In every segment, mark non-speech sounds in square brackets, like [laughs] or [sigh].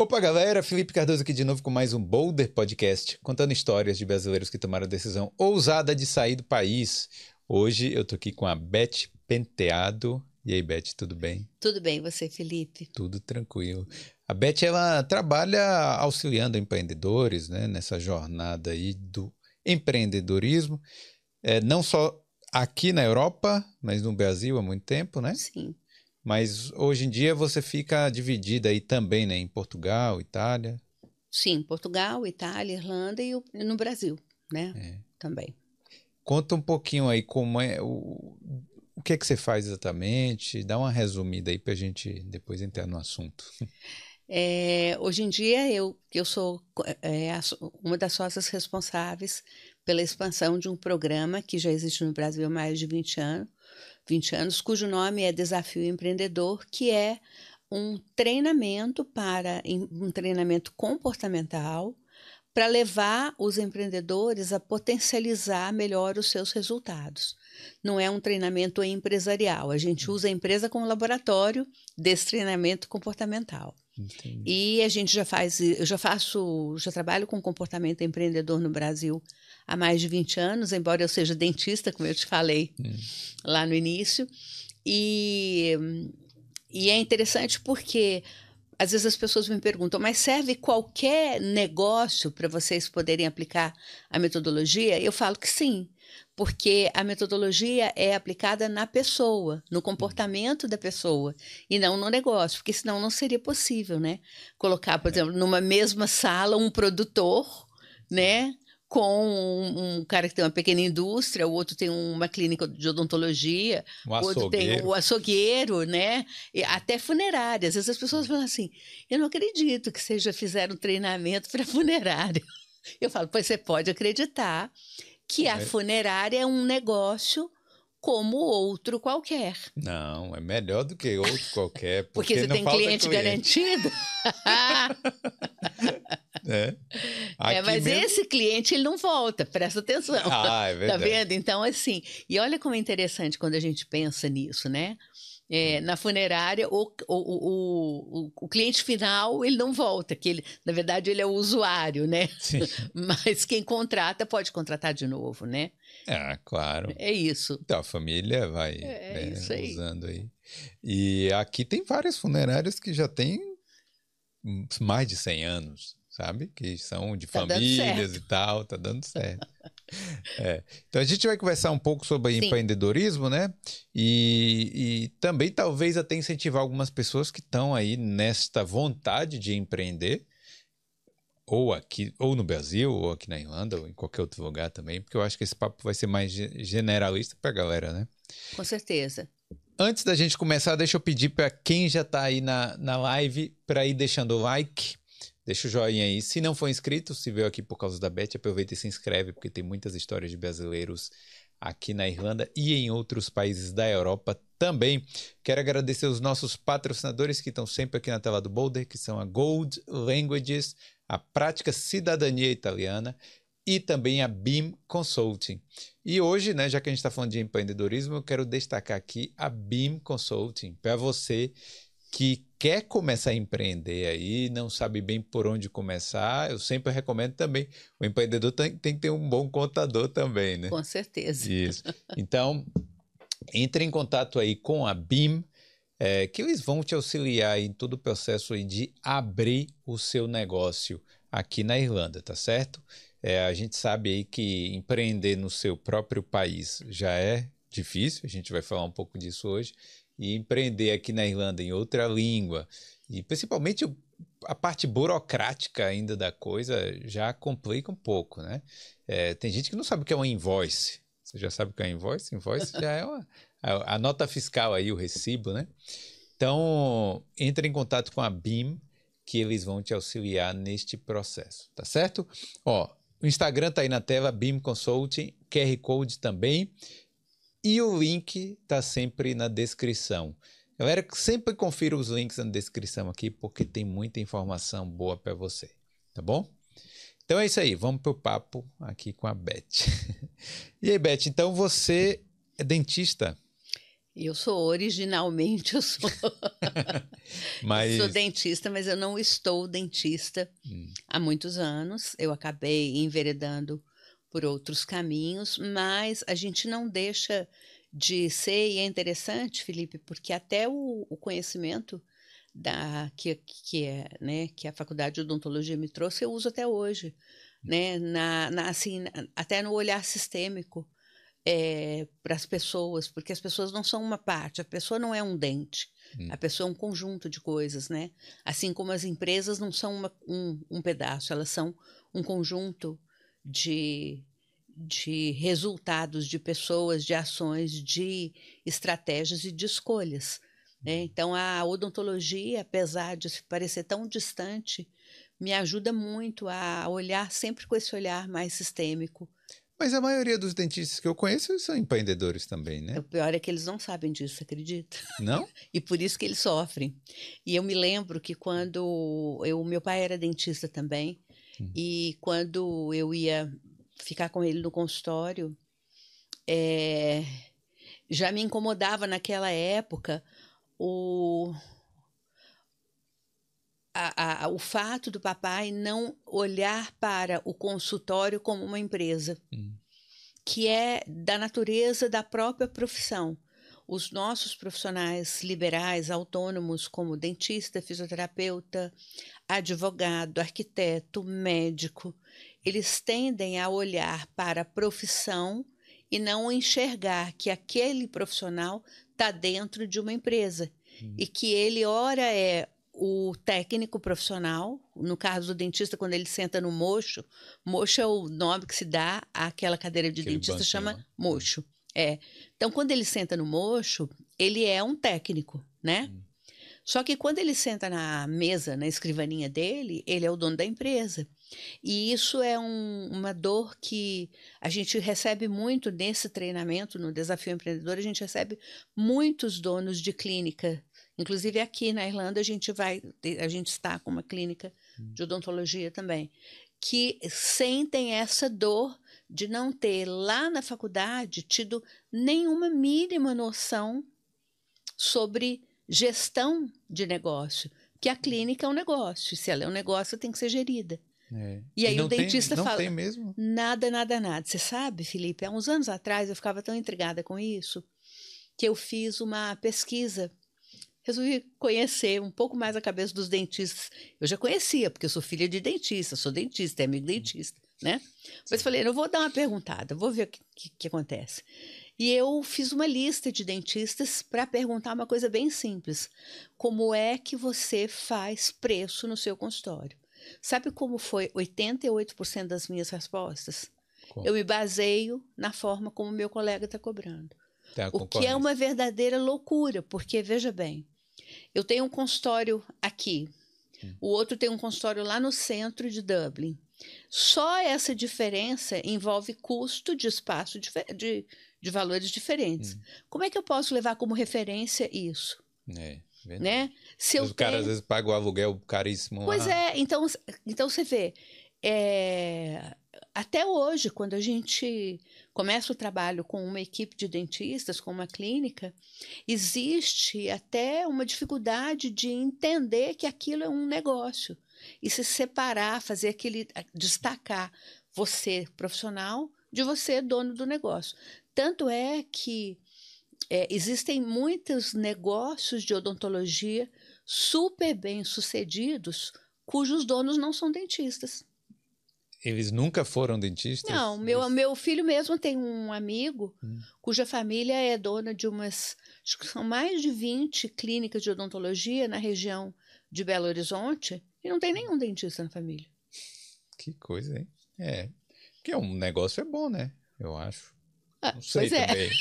Opa, galera! Felipe Cardoso aqui de novo com mais um Boulder Podcast, contando histórias de brasileiros que tomaram a decisão ousada de sair do país. Hoje eu tô aqui com a Beth Penteado. E aí, Beth, tudo bem? Tudo bem, você, Felipe? Tudo tranquilo. A Beth, ela trabalha auxiliando empreendedores, né, nessa jornada aí do empreendedorismo, é, não só aqui na Europa, mas no Brasil há muito tempo, né? Sim. Mas hoje em dia você fica dividida aí também, né? Em Portugal, Itália. Sim, Portugal, Itália, Irlanda e no Brasil, né? É. Também. Conta um pouquinho aí como é o, o que é que você faz exatamente. Dá uma resumida aí para a gente depois entrar no assunto. [laughs] É, hoje em dia eu, eu sou é, uma das sócias responsáveis pela expansão de um programa que já existe no Brasil há mais de 20 anos, 20 anos, cujo nome é Desafio Empreendedor, que é um treinamento para um treinamento comportamental para levar os empreendedores a potencializar melhor os seus resultados. Não é um treinamento empresarial, a gente usa a empresa como laboratório desse treinamento comportamental. Entendi. E a gente já faz, eu já faço, já trabalho com comportamento empreendedor no Brasil há mais de 20 anos, embora eu seja dentista, como eu te falei hum. lá no início. E, e é interessante porque às vezes as pessoas me perguntam, mas serve qualquer negócio para vocês poderem aplicar a metodologia? Eu falo que sim, porque a metodologia é aplicada na pessoa, no comportamento da pessoa, e não no negócio, porque senão não seria possível, né? Colocar, por é. exemplo, numa mesma sala um produtor, né? Com um, um, cara que tem uma pequena indústria, o outro tem uma clínica de odontologia, o outro tem o açougueiro, né? E até funerária. Às vezes as pessoas falam assim: eu não acredito que vocês já fizeram treinamento para funerária. [laughs] Eu falo, pois você pode acreditar que a é. funerária é um negócio como outro qualquer. Não, é melhor do que outro qualquer. Porque, porque você tem cliente, cliente, garantido. [laughs] [laughs] é. é, mas mesmo... esse cliente ele não volta, presta atenção. Ah, é [laughs] tá verdade. Tá vendo? Então, assim, e olha como é interessante quando a gente pensa nisso, né? É, na funerária, o, o, o, o, cliente final ele não volta, que ele, na verdade ele é o usuário, né? Sim. [laughs] Mas quem contrata pode contratar de novo, né? Ah, claro. É isso. Então a família vai é, é aí. usando aí. E aqui tem várias funerárias que já têm mais de 100 anos, sabe? Que são de tá famílias e tal, tá dando certo. [laughs] É. Então a gente vai conversar um pouco sobre Sim. empreendedorismo, né? E, e, também talvez até incentivar algumas pessoas que estão aí nesta vontade de empreender, ou aqui, ou no Brasil, ou aqui na Irlanda, ou em qualquer outro lugar também, porque eu acho que esse papo vai ser mais generalista para a galera, né? Com certeza. Antes da gente começar, deixa eu pedir para quem já está aí na, na live para ir deixando o like, Deixa o joinha aí. Se não for inscrito, se veio aqui por causa da Beth, aproveita e se inscreve, porque tem muitas histórias de brasileiros aqui na Irlanda e em outros países da Europa também. Quero agradecer os nossos patrocinadores que estão sempre aqui na tela do Boulder, que são a Gold Languages, a Prática Cidadania Italiana e também a BIM Consulting. E hoje, né, já que a gente está falando de empreendedorismo, eu quero destacar aqui a BIM Consulting para você que quer começar a empreender aí, não sabe bem por onde começar, eu sempre recomendo também. O empreendedor tem, tem que ter um bom contador também, né? Com certeza. Isso. [laughs] Então, entre em contato aí com a BIM, é, que eles vão te auxiliar em todo o processo aí de abrir o seu negócio aqui na Irlanda, tá certo? É, a gente sabe aí que empreender no seu próprio país já é difícil, a gente vai falar um pouco disso hoje e empreender aqui na Irlanda em outra língua, e principalmente a parte burocrática ainda da coisa já complica um pouco, né? É, tem gente que não sabe o que é uma invoice. Você já sabe o que é invoice? Invoice já é uma, a, a, nota fiscal aí, o recibo, né? Então, entre em contato com a BIM, que eles vão te auxiliar neste processo, tá certo? Ó, o Instagram tá aí na tela, BIM Consulting, QR Code também. E o link está sempre na descrição. Galera, sempre confira os links na descrição aqui, porque tem muita informação boa para você, tá bom? Então é isso aí, vamos pro papo aqui com a Beth. [laughs] e aí, Beth, então você é dentista? Eu sou originalmente, eu sou, [laughs] Mas... sou dentista, mas eu não estou dentista Hum. há muitos anos. Eu acabei enveredando por outros caminhos, mas a gente não deixa de ser, e é interessante, Felipe, porque até o, o conhecimento da que, que é, né, que a faculdade de odontologia me trouxe, eu uso até hoje, né, na, na assim, até no olhar sistêmico é, para as pessoas, porque as pessoas não são uma parte, a pessoa não é um dente, Hum. a pessoa é um conjunto de coisas, né? Assim como as empresas não são uma, um, um pedaço, elas são um conjunto de, de resultados de pessoas, de ações, de estratégias e de escolhas. Né? Então, a odontologia, apesar de parecer tão distante, me ajuda muito a olhar sempre com esse olhar mais sistêmico. Mas a maioria dos dentistas que eu conheço são empreendedores também, né? O pior é que eles não sabem disso, acredita? Não? [laughs] E por isso que eles sofrem. E eu me lembro que quando eu, meu pai era dentista também, Hum. e quando eu ia ficar com ele no consultório, é, já me incomodava naquela época o, a, a, o fato do papai não olhar para o consultório como uma empresa, Hum. que é da natureza da própria profissão. Os nossos profissionais liberais, autônomos, como dentista, fisioterapeuta, advogado, arquiteto, médico, eles tendem a olhar para a profissão e não enxergar que aquele profissional está dentro de uma empresa Hum. e que ele, ora, é o técnico profissional, no caso do dentista, quando ele senta no mocho, mocho é o nome que se dá àquela cadeira de Aquele dentista, chama mocho. É. Então, quando ele senta no mocho, ele é um técnico, né? Hum. Só que quando ele senta na mesa, na escrivaninha dele, ele é o dono da empresa. E isso é um- uma dor que a gente recebe muito nesse treinamento, no Desafio Empreendedor, a gente recebe muitos donos de clínica. Inclusive aqui na Irlanda a gente vai, a gente está com uma clínica de odontologia também, que sentem essa dor de não ter lá na faculdade tido nenhuma mínima noção sobre gestão de negócio, que a clínica é um negócio, se ela é um negócio tem que ser gerida. É. E aí não o tem- dentista não fala- tem mesmo? Nada, nada, nada. Você sabe, Felipe, há uns anos atrás eu ficava tão intrigada com isso que eu fiz uma pesquisa. Resolvi conhecer um pouco mais a cabeça dos dentistas. Eu já conhecia, porque eu sou filha de dentista, sou dentista, é amigo dentista, né? Mas falei, eu vou dar uma perguntada, vou ver o que, que- que acontece. E eu fiz uma lista de dentistas para perguntar uma coisa bem simples: como é que você faz preço no seu consultório? Sabe como foi 88% das minhas respostas? Como? Eu me baseio na forma como meu colega está cobrando. A O que é uma verdadeira loucura, porque veja bem, eu tenho um consultório aqui, Hum. o outro tem um consultório lá no centro de Dublin. Só essa diferença envolve custo de espaço dife- de, de valores diferentes. Hum. Como é que eu posso levar como referência isso? É, verdade. Né? Se eu Os caras tenho- às vezes pagam o aluguel caríssimo Pois lá. é, então, então você vê, é, até hoje, quando a gente começa o trabalho com uma equipe de dentistas, com uma clínica, existe até uma dificuldade de entender que aquilo é um negócio e se separar, fazer aquele, destacar você profissional de você dono do negócio. Tanto é que é, existem muitos negócios de odontologia super bem sucedidos cujos donos não são dentistas. Eles nunca foram dentistas? Não, meu, Eles- meu filho mesmo tem um amigo Hum. cuja família é dona de umas, acho que são mais de 20 clínicas de odontologia na região de Belo Horizonte e não tem nenhum dentista na família. Que coisa, hein? É. Porque um negócio é bom, né? Eu acho. Ah, Não sei pois é. também. [laughs]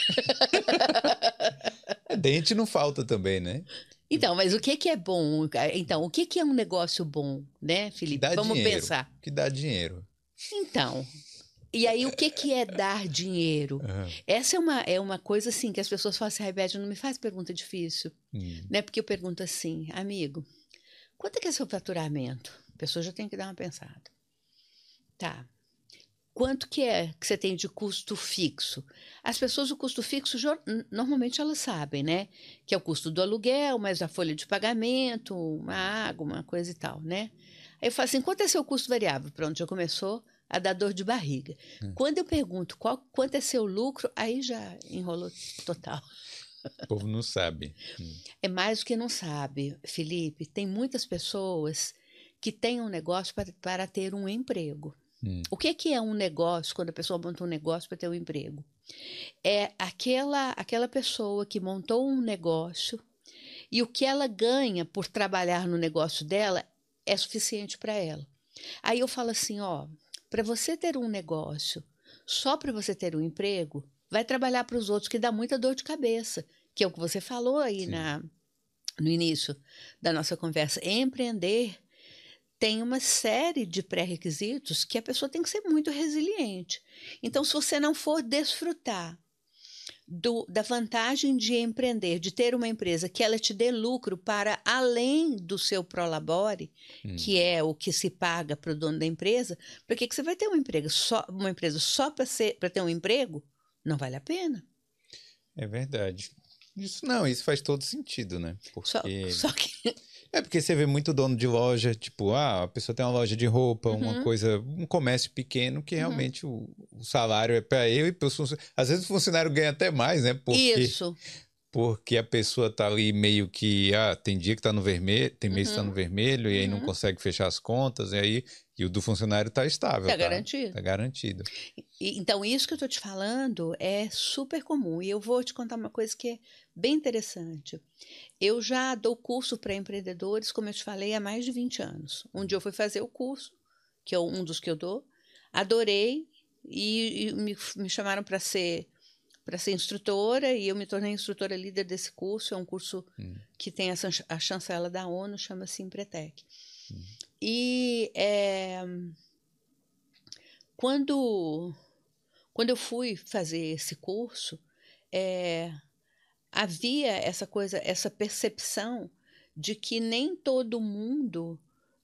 É, Dente não falta também, né? Então, mas o que, que é bom? Então, o que, que é um negócio bom, né, Felipe? dá Vamos dinheiro. pensar. Que dá dinheiro. Então, e aí o que, que é dar dinheiro? [laughs] Aham. Essa é uma, é uma coisa assim que as pessoas falam assim, Rebete, não me faz pergunta difícil. Hum. Né? Porque eu pergunto assim, amigo, quanto é que é seu faturamento? A pessoa já tem que dar uma pensada. Tá. quanto que é que você tem de custo fixo? As pessoas, o custo fixo, normalmente elas sabem, né? Que é o custo do aluguel, mais a folha de pagamento, uma água, uma coisa e tal, né? Aí eu falo assim, quanto é seu custo variável? Pronto, já começou a dar dor de barriga. Hum. Quando eu pergunto qual, quanto é seu lucro, aí já enrolou total. O povo não sabe. Hum. É mais do que não sabe, Felipe. Tem muitas pessoas que têm um negócio para, para ter um emprego. Hum. O que, que é um negócio quando a pessoa monta um negócio para ter um emprego? É aquela, aquela pessoa que montou um negócio e o que ela ganha por trabalhar no negócio dela é suficiente para ela. Aí eu falo assim, ó, para você ter um negócio, só para você ter um emprego, vai trabalhar para os outros que dá muita dor de cabeça, que é o que você falou aí na no início da nossa conversa. Empreender tem uma série de pré-requisitos que a pessoa tem que ser muito resiliente. Então, se você não for desfrutar do, da vantagem de empreender, de ter uma empresa que ela te dê lucro para além do seu prolabore, hum. que é o que se paga para o dono da empresa, por que, que você vai ter uma, emprego só, uma empresa só para ter um emprego? Não vale a pena. É verdade. Isso não, isso faz todo sentido, né? Porque... Só, [laughs] só que é porque você vê muito dono de loja, tipo, ah, a pessoa tem uma loja de roupa, uhum. uma coisa, um comércio pequeno que uhum. realmente o, o, salário é para eu e para os funcionários. Às vezes o funcionário ganha até mais, né? Porque, Isso. Porque a pessoa tá ali meio que, ah, tem dia que tá no vermelho, tem mês uhum. que tá no uhum. vermelho e aí não uhum. consegue fechar as contas, e aí e o do funcionário tá estável. Tá, tá garantido. Tá garantido. E, então, isso que eu tô te falando é super comum. E eu vou te contar uma coisa que é bem interessante. Eu já dou curso para empreendedores, como eu te falei, há mais de 20 anos. Um dia eu fui fazer o curso, que é um dos que eu dou, adorei e, e me, me chamaram para ser para ser instrutora e eu me tornei instrutora líder desse curso. É um curso hum. que tem a, a, chancela da ONU, chama-se Empretec. Hum. E é, quando, quando eu fui fazer esse curso, é, havia essa coisa, essa percepção de que nem todo mundo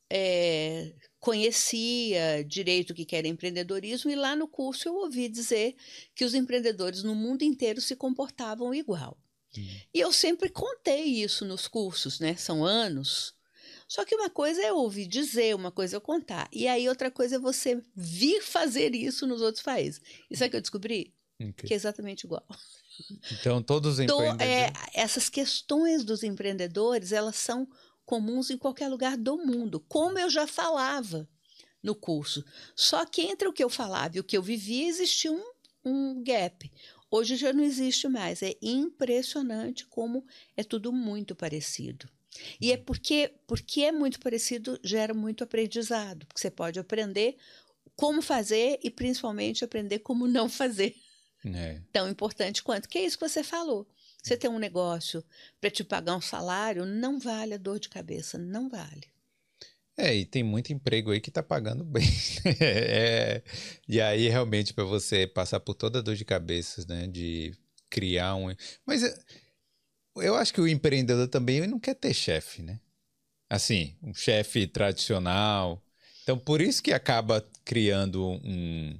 é, conhecia direito o que era empreendedorismo, e lá no curso eu ouvi dizer que os empreendedores no mundo inteiro se comportavam igual. Hum. E eu sempre contei isso nos cursos, né? São anos. Só que uma coisa é ouvir dizer, uma coisa é contar. E aí outra coisa é você vir fazer isso nos outros países. Isso é que eu descobri? Okay. Que é exatamente igual. Então, todos os empreendedores... é, essas questões dos empreendedores, elas são comuns em qualquer lugar do mundo, como eu já falava no curso. Só que entre o que eu falava e o que eu vivia, existia um, um gap. Hoje já não existe mais. É impressionante como é tudo muito parecido. E é porque, porque é muito parecido, gera muito aprendizado, porque você pode aprender como fazer e principalmente aprender como não fazer. É. Tão importante quanto. Que é isso que você falou. Você tem um negócio para te pagar um salário, não vale a dor de cabeça, não vale. É, e tem muito emprego aí que está pagando bem. [laughs] é, e aí, realmente, para você passar por toda a dor de cabeça, né? De criar um. Mas é, eu acho que o empreendedor também não quer ter chefe, né? Assim, um chefe tradicional. Então, por isso que acaba criando um.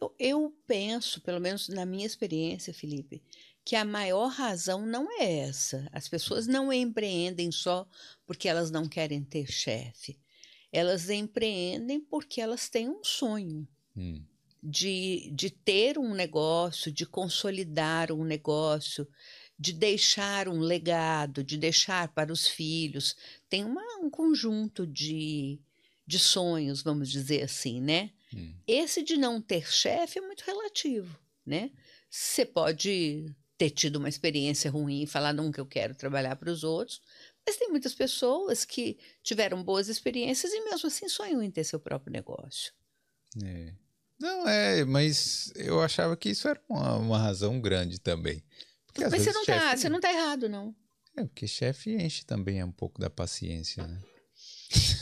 Eu, eu penso, pelo menos na minha experiência, Felipe, que a maior razão não é essa. As pessoas não empreendem só porque elas não querem ter chefe. Elas empreendem porque elas têm um sonho. Hum. De, de ter um negócio, de consolidar um negócio, de deixar um legado, de deixar para os filhos. Tem uma, um conjunto de, de sonhos, vamos dizer assim, né? Hum. Esse de não ter chefe é muito relativo, né? Você pode ter tido uma experiência ruim e falar nunca eu quero trabalhar para os outros, mas tem muitas pessoas que tiveram boas experiências e mesmo assim sonham em ter seu próprio negócio. É. Não, é, mas eu achava que isso era uma, uma razão grande também. Porque, Mas você não, tá, chefe... tá, você não tá errado, não. É, porque chefe enche também um pouco da paciência, né?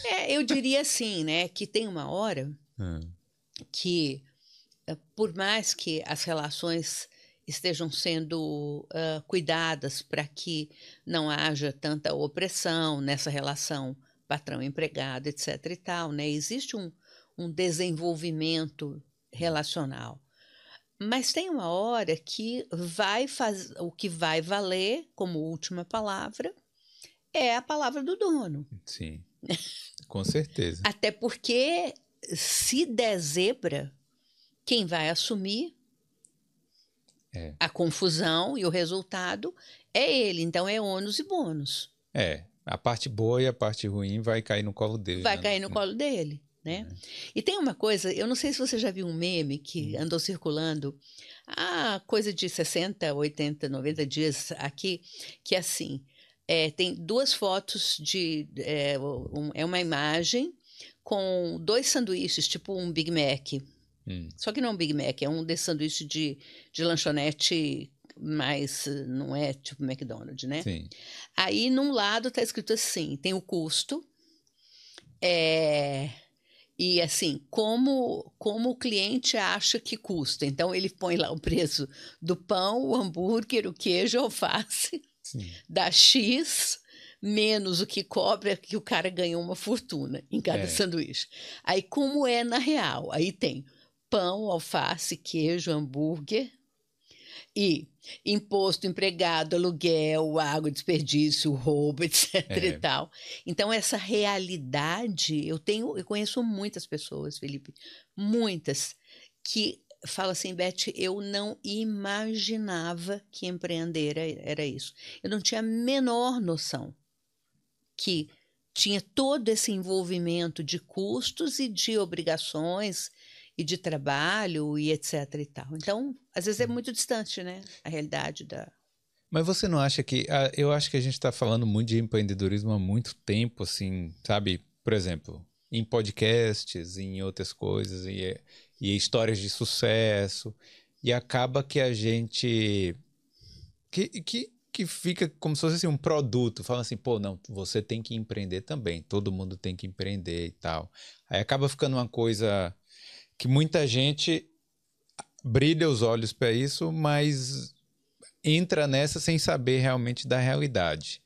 É, eu diria assim, né? Que tem uma hora hum. [laughs] que, eh, por mais que as relações estejam sendo uh, cuidadas para que não haja tanta opressão nessa relação patrão-empregado, etc. e tal, né? Existe um, um desenvolvimento relacional. Mas tem uma hora que vai fazer o que vai valer como última palavra é a palavra do dono. Sim. Com certeza. [laughs] Até porque se der zebra, quem vai assumir é. a confusão e o resultado é ele. Então é ônus e bônus. É. A parte boa e a parte ruim vai cair no colo dele. Vai né? cair no colo dele. Né? É. E tem uma coisa, eu não sei se você já viu um meme que hum. andou circulando há coisa de 60, 80, 90 dias aqui, que é assim, é, tem duas fotos de, é, um, é uma imagem com dois sanduíches, tipo um Big Mac, hum. só que não é um Big Mac, é um desses sanduíches de, de lanchonete mas não é tipo McDonald's, né? Sim. Aí, num lado, tá escrito assim: tem o custo, é, e assim, como, como o cliente acha que custa. Então, ele põe lá o preço do pão, o hambúrguer, o queijo, a alface, Sim. [laughs] dá X, menos o que cobra, que o cara ganhou uma fortuna em cada é. sanduíche. Aí, como é na real? Aí tem pão, alface, queijo, hambúrguer e imposto, empregado, aluguel, água, desperdício, roubo, [laughs] etc. É. e tal. Então, essa realidade, eu tenho, eu conheço muitas pessoas, Felipe, muitas, que falam assim, Beth, eu não imaginava que empreender era, era isso. Eu não tinha a menor noção que tinha todo esse envolvimento de custos e de obrigações e de trabalho e etc e tal. Então, às vezes é uhum. muito distante, né, a realidade da mas você não acha que. Ah, eu acho que a gente está falando muito de empreendedorismo há muito tempo, assim, sabe? Por exemplo, em podcasts, em outras coisas, e, e histórias de sucesso. E acaba que a gente. Que, que, que fica como se fosse assim, um produto. Fala assim, pô, não, você tem que empreender também. Todo mundo tem que empreender e tal. Aí acaba ficando uma coisa que muita gente brilha os olhos para isso, mas entra nessa sem saber realmente da realidade.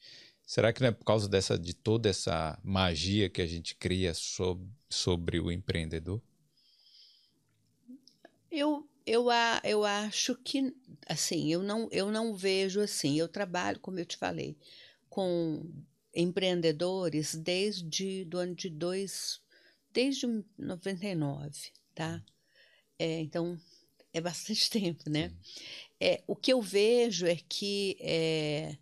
Será que não é por causa dessa, de toda essa magia que a gente cria sobre, sobre o empreendedor? Eu, eu, eu acho que, assim, eu não, eu não vejo assim. Eu trabalho, como eu te falei, com empreendedores desde do ano de dois, desde 99 tá? É, então, é bastante [laughs] tempo, né? É, o que eu vejo é que é,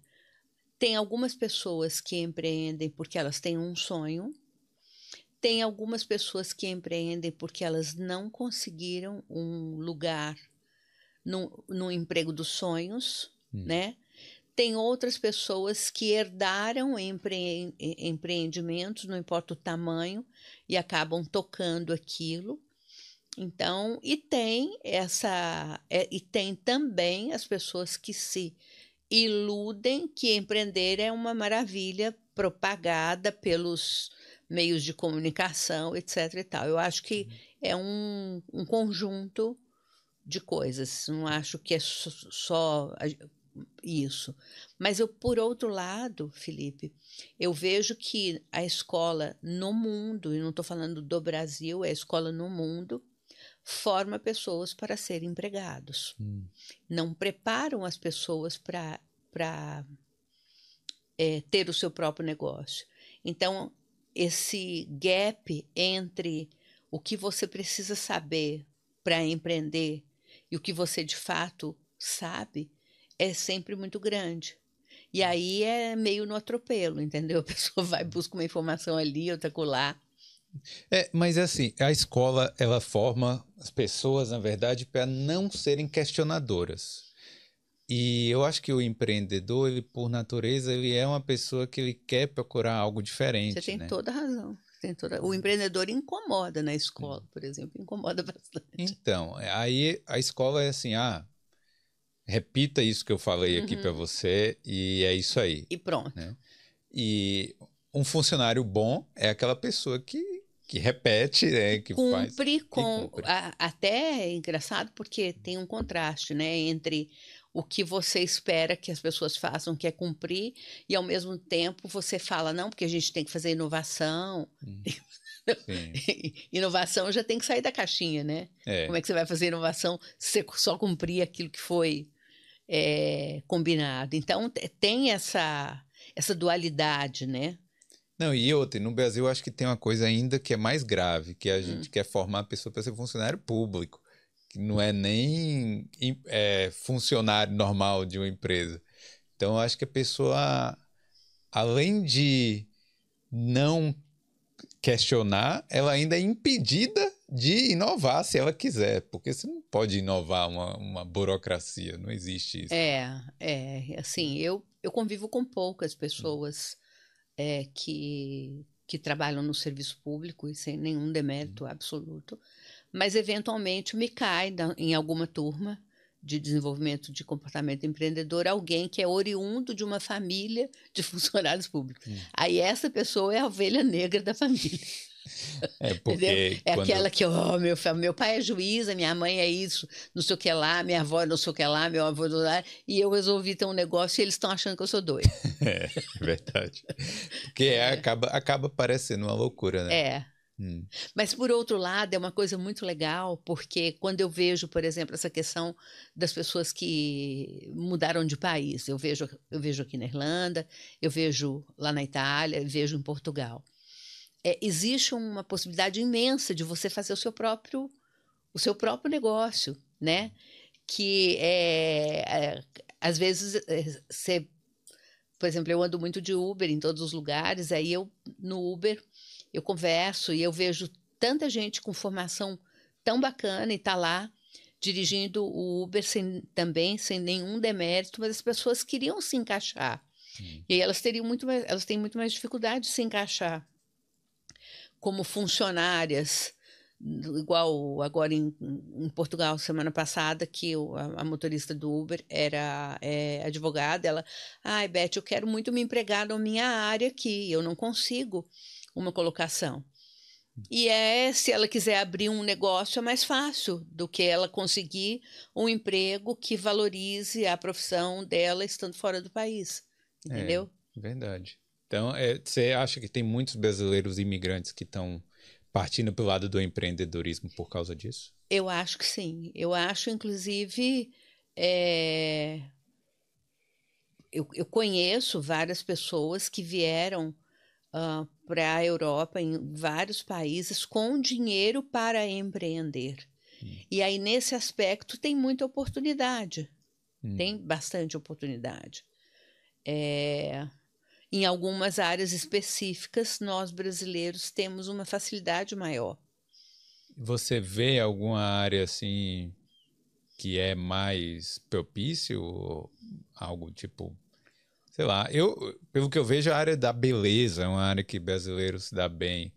tem algumas pessoas que empreendem porque elas têm um sonho, tem algumas pessoas que empreendem porque elas não conseguiram um lugar no, no emprego dos sonhos, hum. né? Tem outras pessoas que herdaram empre, empreendimentos, não importa o tamanho, e acabam tocando aquilo. Então, e tem essa é, e tem também as pessoas que se iludem que empreender é uma maravilha propagada pelos meios de comunicação, etc. E tal. Eu acho que é um, um conjunto de coisas. Não acho que é só, só isso. Mas eu, por outro lado, Felipe, eu vejo que a escola no mundo, e não estou falando do Brasil, é a escola no mundo, forma pessoas para serem empregados. Hum. Não preparam as pessoas para é, ter o seu próprio negócio. Então, esse gap entre o que você precisa saber para empreender e o que você de fato sabe é sempre muito grande. E aí é meio no atropelo, entendeu? A pessoa [laughs] vai buscar uma informação ali, outra colar. É, mas é assim, a escola ela forma as pessoas, na verdade, para não serem questionadoras. E eu acho que o empreendedor, ele por natureza, ele é uma pessoa que ele quer procurar algo diferente. Você tem né? toda a razão. Tem toda... O empreendedor incomoda na escola, por exemplo, incomoda [laughs] bastante. Então, aí a escola é assim, ah, repita isso que eu falei aqui uhum. para você e é isso aí. E pronto. Né? E um funcionário bom é aquela pessoa que que repete, né? Que cumpre faz, com. Cumpre. A, até é engraçado porque tem um contraste, né? Entre o que você espera que as pessoas façam, que é cumprir, e ao mesmo tempo você fala, não, porque a gente tem que fazer inovação. Hum. [laughs] inovação já tem que sair da caixinha, né? É. Como é que você vai fazer inovação se você só cumprir aquilo que foi é, combinado? Então, tem essa, essa dualidade, né? Não, e outra, no Brasil acho que tem uma coisa ainda que é mais grave, que a hum. gente quer formar a pessoa para ser funcionário público, que não é nem é, funcionário normal de uma empresa. Então, acho que a pessoa, além de não questionar, ela ainda é impedida de inovar se ela quiser, porque você não pode inovar uma, uma burocracia, não existe isso. É, é, assim, eu, eu convivo com poucas pessoas é, que, que trabalham no serviço público e sem nenhum demérito absoluto, mas eventualmente me cai em alguma turma de desenvolvimento de comportamento empreendedor alguém que é oriundo de uma família de [laughs] funcionários públicos. Hum. Aí essa pessoa é a ovelha negra da família. É [laughs] porque é aquela que, oh, meu, meu pai é juíza, minha mãe é isso, não sei o que lá, minha avó não sei o que lá, meu avô do lá, e eu resolvi ter um negócio e eles estão achando que eu sou doido. [laughs] É, verdade. Porque é. acaba, acaba parecendo uma loucura, né? É. Hum. Mas, por outro lado, é uma coisa muito legal, porque quando eu vejo, por exemplo, essa questão das pessoas que mudaram de país, eu vejo, eu vejo aqui na Irlanda, eu vejo lá na Itália, vejo em Portugal. É, existe uma possibilidade imensa de você fazer o seu próprio, o seu próprio negócio, né? Que é, é às vezes é, você, por exemplo, eu ando muito de Uber em todos os lugares, aí eu no Uber eu converso e eu vejo tanta gente com formação tão bacana e tá lá dirigindo o Uber sem, também sem nenhum demérito, mas as pessoas queriam se encaixar. Hum. E aí elas teriam muito mais, elas têm muito mais dificuldade de se encaixar como funcionárias, igual agora em, em Portugal semana passada que a, a, motorista do Uber era é, advogada, ela, ai Beth, eu quero muito me empregar na minha área aqui, eu não consigo uma colocação. E é, se ela quiser abrir um negócio, é mais fácil do que ela conseguir um emprego que valorize a profissão dela estando fora do país. Entendeu? É, verdade. Então, é, você acha que tem muitos brasileiros imigrantes que estão partindo para o lado do empreendedorismo por causa disso? Eu acho que sim. Eu acho, inclusive, é... eu, eu conheço várias pessoas que vieram uh, para a Europa, em vários países, com dinheiro para empreender. Hum. E aí, nesse aspecto, tem muita oportunidade. Hum. Tem bastante oportunidade. É, em algumas áreas específicas, nós brasileiros temos uma facilidade maior. Você vê alguma área assim que é mais propício? Algo tipo sei lá, eu, pelo que eu vejo, a área da beleza é uma área que brasileiro se dá bem.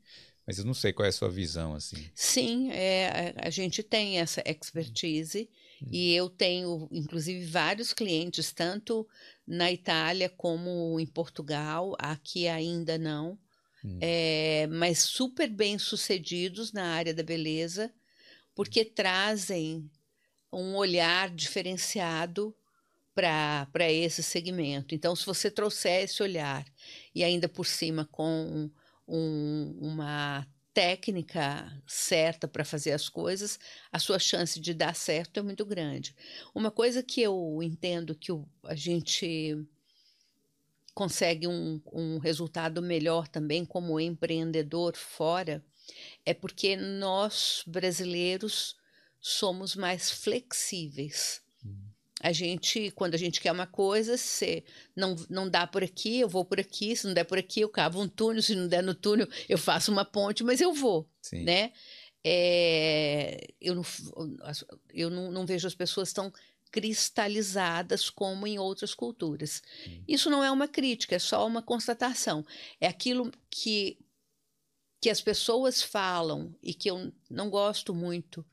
Mas eu não sei qual é a sua visão, assim. Sim, é, a gente tem essa expertise. E eu tenho, inclusive, vários clientes, tanto na Itália como em Portugal, aqui ainda não, hum. é, mas super bem sucedidos na área da beleza, porque trazem um olhar diferenciado para esse segmento. Então, se você trouxer esse olhar e ainda por cima com um, uma técnica certa para fazer as coisas, a sua chance de dar certo é muito grande. Uma coisa que eu entendo que a gente consegue um, um resultado melhor também como empreendedor fora é porque nós brasileiros somos mais flexíveis a gente, quando a gente quer uma coisa, se não, não dá por aqui, eu vou por aqui, se não der por aqui, eu cavo um túnel, se não der no túnel, eu faço uma ponte, mas eu vou, Sim. né? É, eu não, eu não, não vejo as pessoas tão cristalizadas como em outras culturas. Hum. Isso não é uma crítica, é só uma constatação. É aquilo que, que as pessoas falam e que eu não gosto muito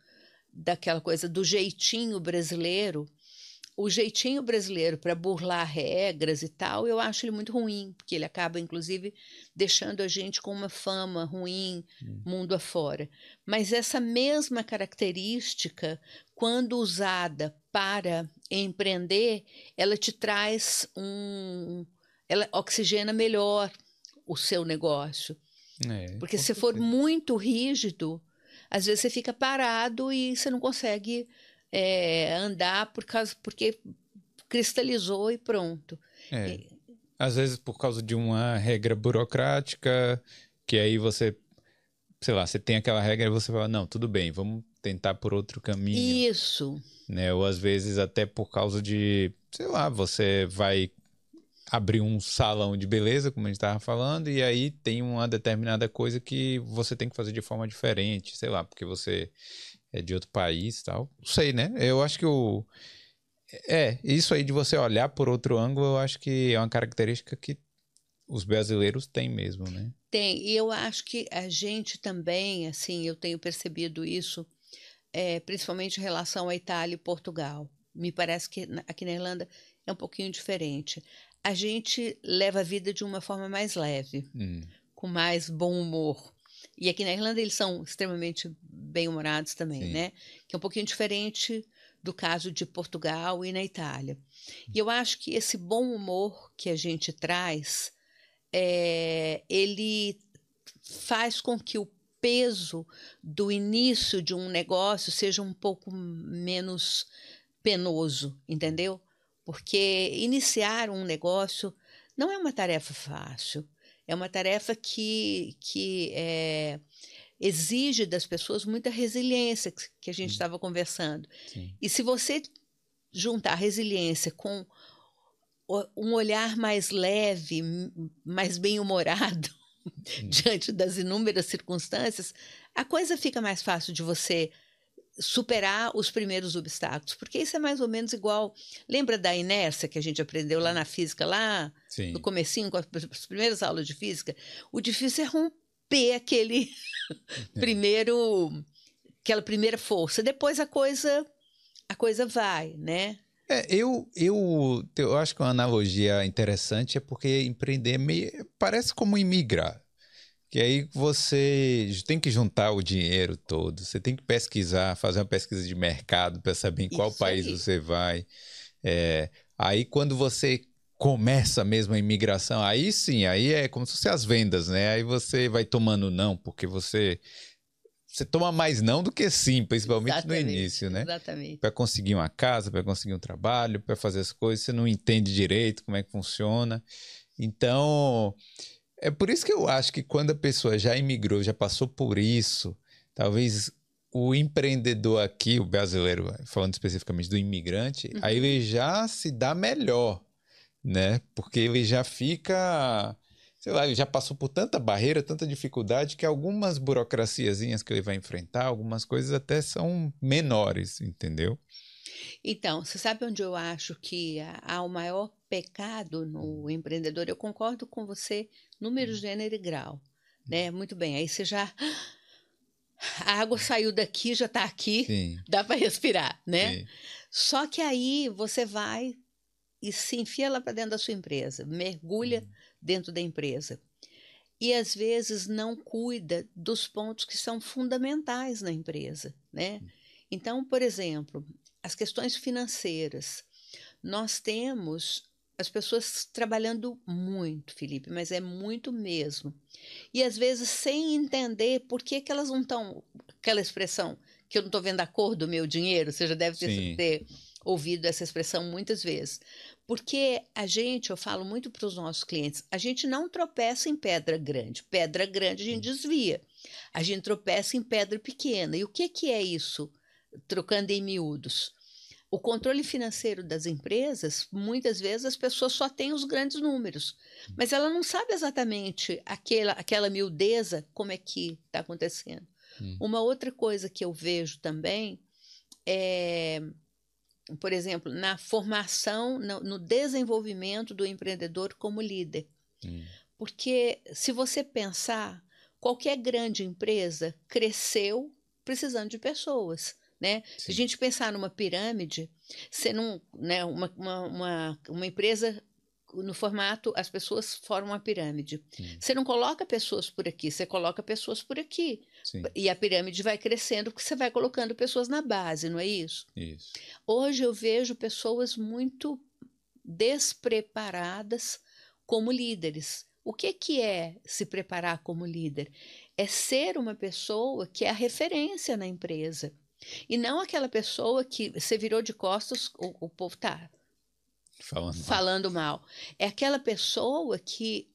daquela coisa do jeitinho brasileiro o jeitinho brasileiro para burlar regras e tal, eu acho ele muito ruim, porque ele acaba, inclusive, deixando a gente com uma fama ruim hum. mundo afora. Mas essa mesma característica, quando usada para empreender, ela te traz um. Ela oxigena melhor o seu negócio. É, porque se for muito rígido, às vezes você fica parado e você não consegue é, andar por causa porque cristalizou e pronto. É. Às vezes por causa de uma regra burocrática, que aí você, sei lá, você tem aquela regra e você fala, não, tudo bem, vamos tentar por outro caminho. Isso. Né? Ou às vezes até por causa de, sei lá, você vai abrir um salão de beleza, como a gente estava falando, e aí tem uma determinada coisa que você tem que fazer de forma diferente, sei lá, porque você é de outro país tal. Não sei, né? Eu acho que o. É, isso aí de você olhar por outro ângulo, eu acho que é uma característica que os brasileiros têm mesmo, né? Tem, e eu acho que a gente também, assim, eu tenho percebido isso, é, principalmente em relação à Itália e Portugal. Me parece que aqui na Irlanda é um pouquinho diferente. A gente leva a vida de uma forma mais leve, hum. com mais bom humor. E aqui na Irlanda eles são extremamente bem-humorados também, Sim. né? Que é um pouquinho diferente do caso de Portugal e na Itália. E eu acho que esse bom humor que a gente traz, é, ele faz com que o peso do início de um negócio seja um pouco menos penoso, entendeu? Porque iniciar um negócio não é uma tarefa fácil, é uma tarefa que, que é, exige das pessoas muita resiliência, que a gente estava conversando. Sim. E se você juntar resiliência com um olhar mais leve, mais bem-humorado [laughs] diante das inúmeras circunstâncias, a coisa fica mais fácil de você superar os primeiros obstáculos, porque isso é mais ou menos igual. Lembra da inércia que a gente aprendeu lá na física, lá Sim. no comecinho, com as primeiras aulas de física? O difícil é romper aquele [laughs] é. primeiro, aquela primeira força. Depois a coisa, a coisa vai, né? É, eu, eu, eu acho que uma analogia interessante é porque empreender meio, parece como imigrar. Que aí você tem que juntar o dinheiro todo, você tem que pesquisar, fazer uma pesquisa de mercado para saber em qual Isso país aí. você vai. É, aí quando você começa mesmo a imigração, aí sim, aí é como se fosse as vendas, né? Aí você vai tomando não, porque você você toma mais não do que sim, principalmente exatamente, no início, né? Exatamente. Para conseguir uma casa, para conseguir um trabalho, para fazer as coisas, você não entende direito como é que funciona. Então, é por isso que eu acho que quando a pessoa já imigrou, já passou por isso, talvez o empreendedor aqui, o brasileiro, falando especificamente do imigrante, uhum. aí ele já se dá melhor, né? Porque ele já fica, sei lá, ele já passou por tanta barreira, tanta dificuldade que algumas burocraciazinhas que ele vai enfrentar, algumas coisas até são menores, entendeu? Então, você sabe onde eu acho que há o maior pecado no hum. empreendedor? Eu concordo com você, número, hum. gênero e grau. Né? Muito bem, aí você já. A água saiu daqui, já está aqui, Sim. dá para respirar, né? Sim. Só que aí você vai e se enfia lá para dentro da sua empresa, mergulha hum. dentro da empresa. E às vezes não cuida dos pontos que são fundamentais na empresa, né? Hum. Então, por exemplo, as questões financeiras. Nós temos as pessoas trabalhando muito, Felipe, mas é muito mesmo. E às vezes sem entender por que, que elas não estão. Aquela expressão que eu não estou vendo a cor do meu dinheiro, você já deve ter, ter, ouvido essa expressão muitas vezes. Porque a gente, eu falo muito para os nossos clientes, a gente não tropeça em pedra grande. Pedra grande a gente desvia. A gente tropeça em pedra pequena. E o que, que é isso? trocando em miúdos. O controle financeiro das empresas, muitas vezes as pessoas só têm os grandes números, mas ela não sabe exatamente aquela, aquela miudeza como é que está acontecendo. Hum. Uma outra coisa que eu vejo também é, por exemplo, na formação, no, no desenvolvimento do empreendedor como líder. Hum. Porque se você pensar, qualquer grande empresa cresceu precisando de pessoas. Né? Se a gente pensar numa pirâmide, você não, né, uma, uma, uma, uma empresa no formato, as pessoas formam uma pirâmide. Sim. Você não coloca pessoas por aqui, você coloca pessoas por aqui. Sim. E a pirâmide vai crescendo porque você vai colocando pessoas na base, não é isso? Isso. Hoje eu vejo pessoas muito despreparadas como líderes. O que, que é se preparar como líder? é ser uma pessoa que é a referência na empresa. E não aquela pessoa que você virou de costas, o, o povo tá falando mal. falando mal. É aquela pessoa que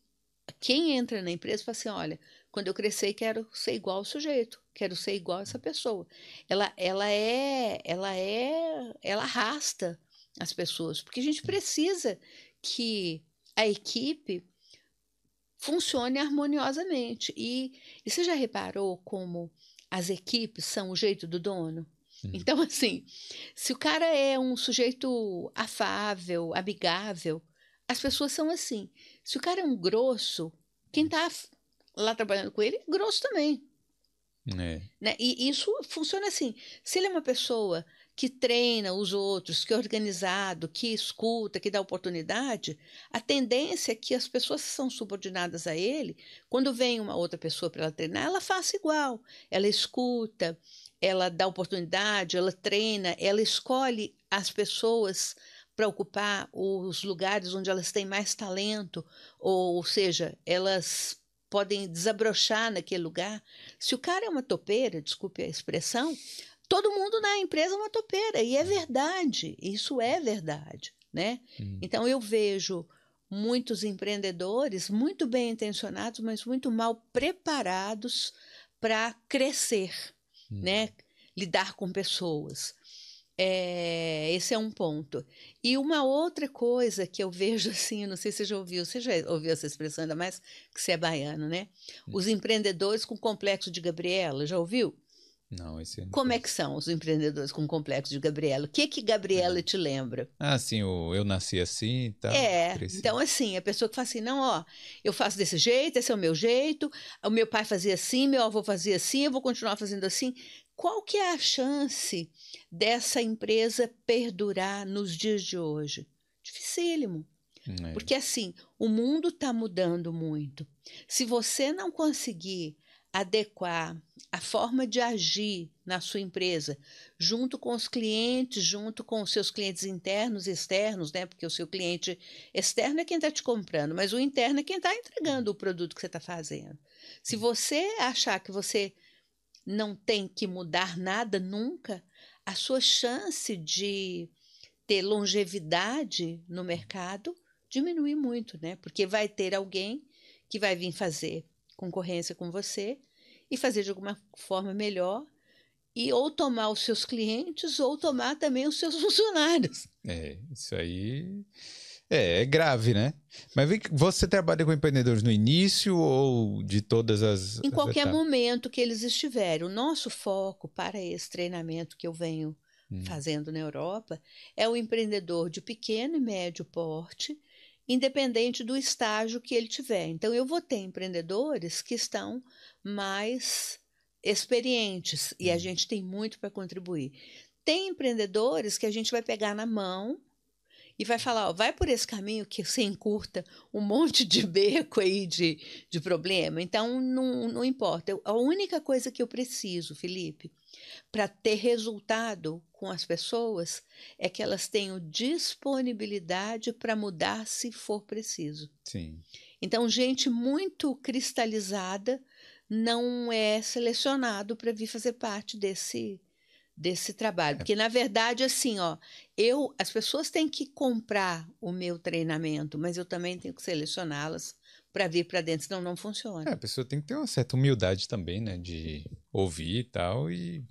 quem entra na empresa fala assim: olha, quando eu crescer, quero ser igual ao sujeito, quero ser igual a essa pessoa. Ela, ela é, ela é, ela arrasta as pessoas, porque a gente precisa que a equipe funcione harmoniosamente. E, e você já reparou como as equipes são o jeito do dono? Então, assim, se o cara é um sujeito afável, amigável, as pessoas são assim. Se o cara é um grosso, quem está lá trabalhando com ele é grosso também. É. Né? E isso funciona assim. Se ele é uma pessoa que treina os outros, que é organizado, que escuta, que dá oportunidade, a tendência é que as pessoas que são subordinadas a ele, quando vem uma outra pessoa para ela treinar, ela faça igual. Ela escuta, ela dá oportunidade, ela treina, ela escolhe as pessoas para ocupar os lugares onde elas têm mais talento, ou, ou seja, elas podem desabrochar naquele lugar. Se o cara é uma topeira, desculpe a expressão, todo mundo na empresa é uma topeira, e é verdade, isso é verdade, né? Hum. Então eu vejo muitos empreendedores muito bem intencionados, mas muito mal preparados para crescer, hum. né? Lidar com pessoas. É, esse é um ponto. E uma outra coisa que eu vejo [laughs] assim, não sei se você já ouviu, você já ouviu essa expressão, ainda mais que você é baiano, né? Hum. Os empreendedores com complexo de Gabriela, já ouviu? Não, esse não Como é que são os empreendedores com complexo de Gabriela? O que que Gabriela é. te lembra? Ah, sim, o eu nasci assim e tal. É, cresci. então assim, a pessoa que fala assim, não, ó, eu faço desse jeito, esse é o meu jeito, o meu pai fazia assim, meu avô fazia assim, eu vou continuar fazendo assim. Qual que é a chance dessa empresa perdurar nos dias de hoje? Dificílimo. É. Porque assim, o mundo está mudando muito. Se você não conseguir adequar a forma de agir na sua empresa, junto com os clientes, junto com os seus clientes internos e externos, né? Porque o seu cliente externo é quem está te comprando, mas o interno é quem está entregando o produto que você está fazendo. Se você achar que você não tem que mudar nada nunca, a sua chance de ter longevidade no mercado diminui muito, né? Porque vai ter alguém que vai vir fazer concorrência com você e fazer de alguma forma melhor e ou tomar os seus clientes ou tomar também os seus [laughs] funcionários. É, isso aí é, é grave, né? Mas você trabalha com empreendedores no início ou de todas as. Em as qualquer etapas? momento que eles estiverem. O nosso foco para esse treinamento que eu venho hum. fazendo na Europa é o empreendedor de pequeno e médio porte independente do estágio que ele tiver. Então, eu vou ter empreendedores que estão mais experientes e a uhum. gente tem muito para contribuir. Tem empreendedores que a gente vai pegar na mão e vai falar, ó, vai por esse caminho que você encurta um monte de beco aí de, de problema. Então, não, não importa. Eu, a única coisa que eu preciso, Felipe, para ter resultado com as pessoas é que elas tenham disponibilidade para mudar se for preciso. Sim. Então, gente muito cristalizada não é selecionado para vir fazer parte desse desse trabalho, é. porque na verdade assim, ó, eu as pessoas têm que comprar o meu treinamento, mas eu também tenho que selecioná-las para vir para dentro, senão não funciona. É, a pessoa tem que ter uma certa humildade também, né, de ouvir e tal e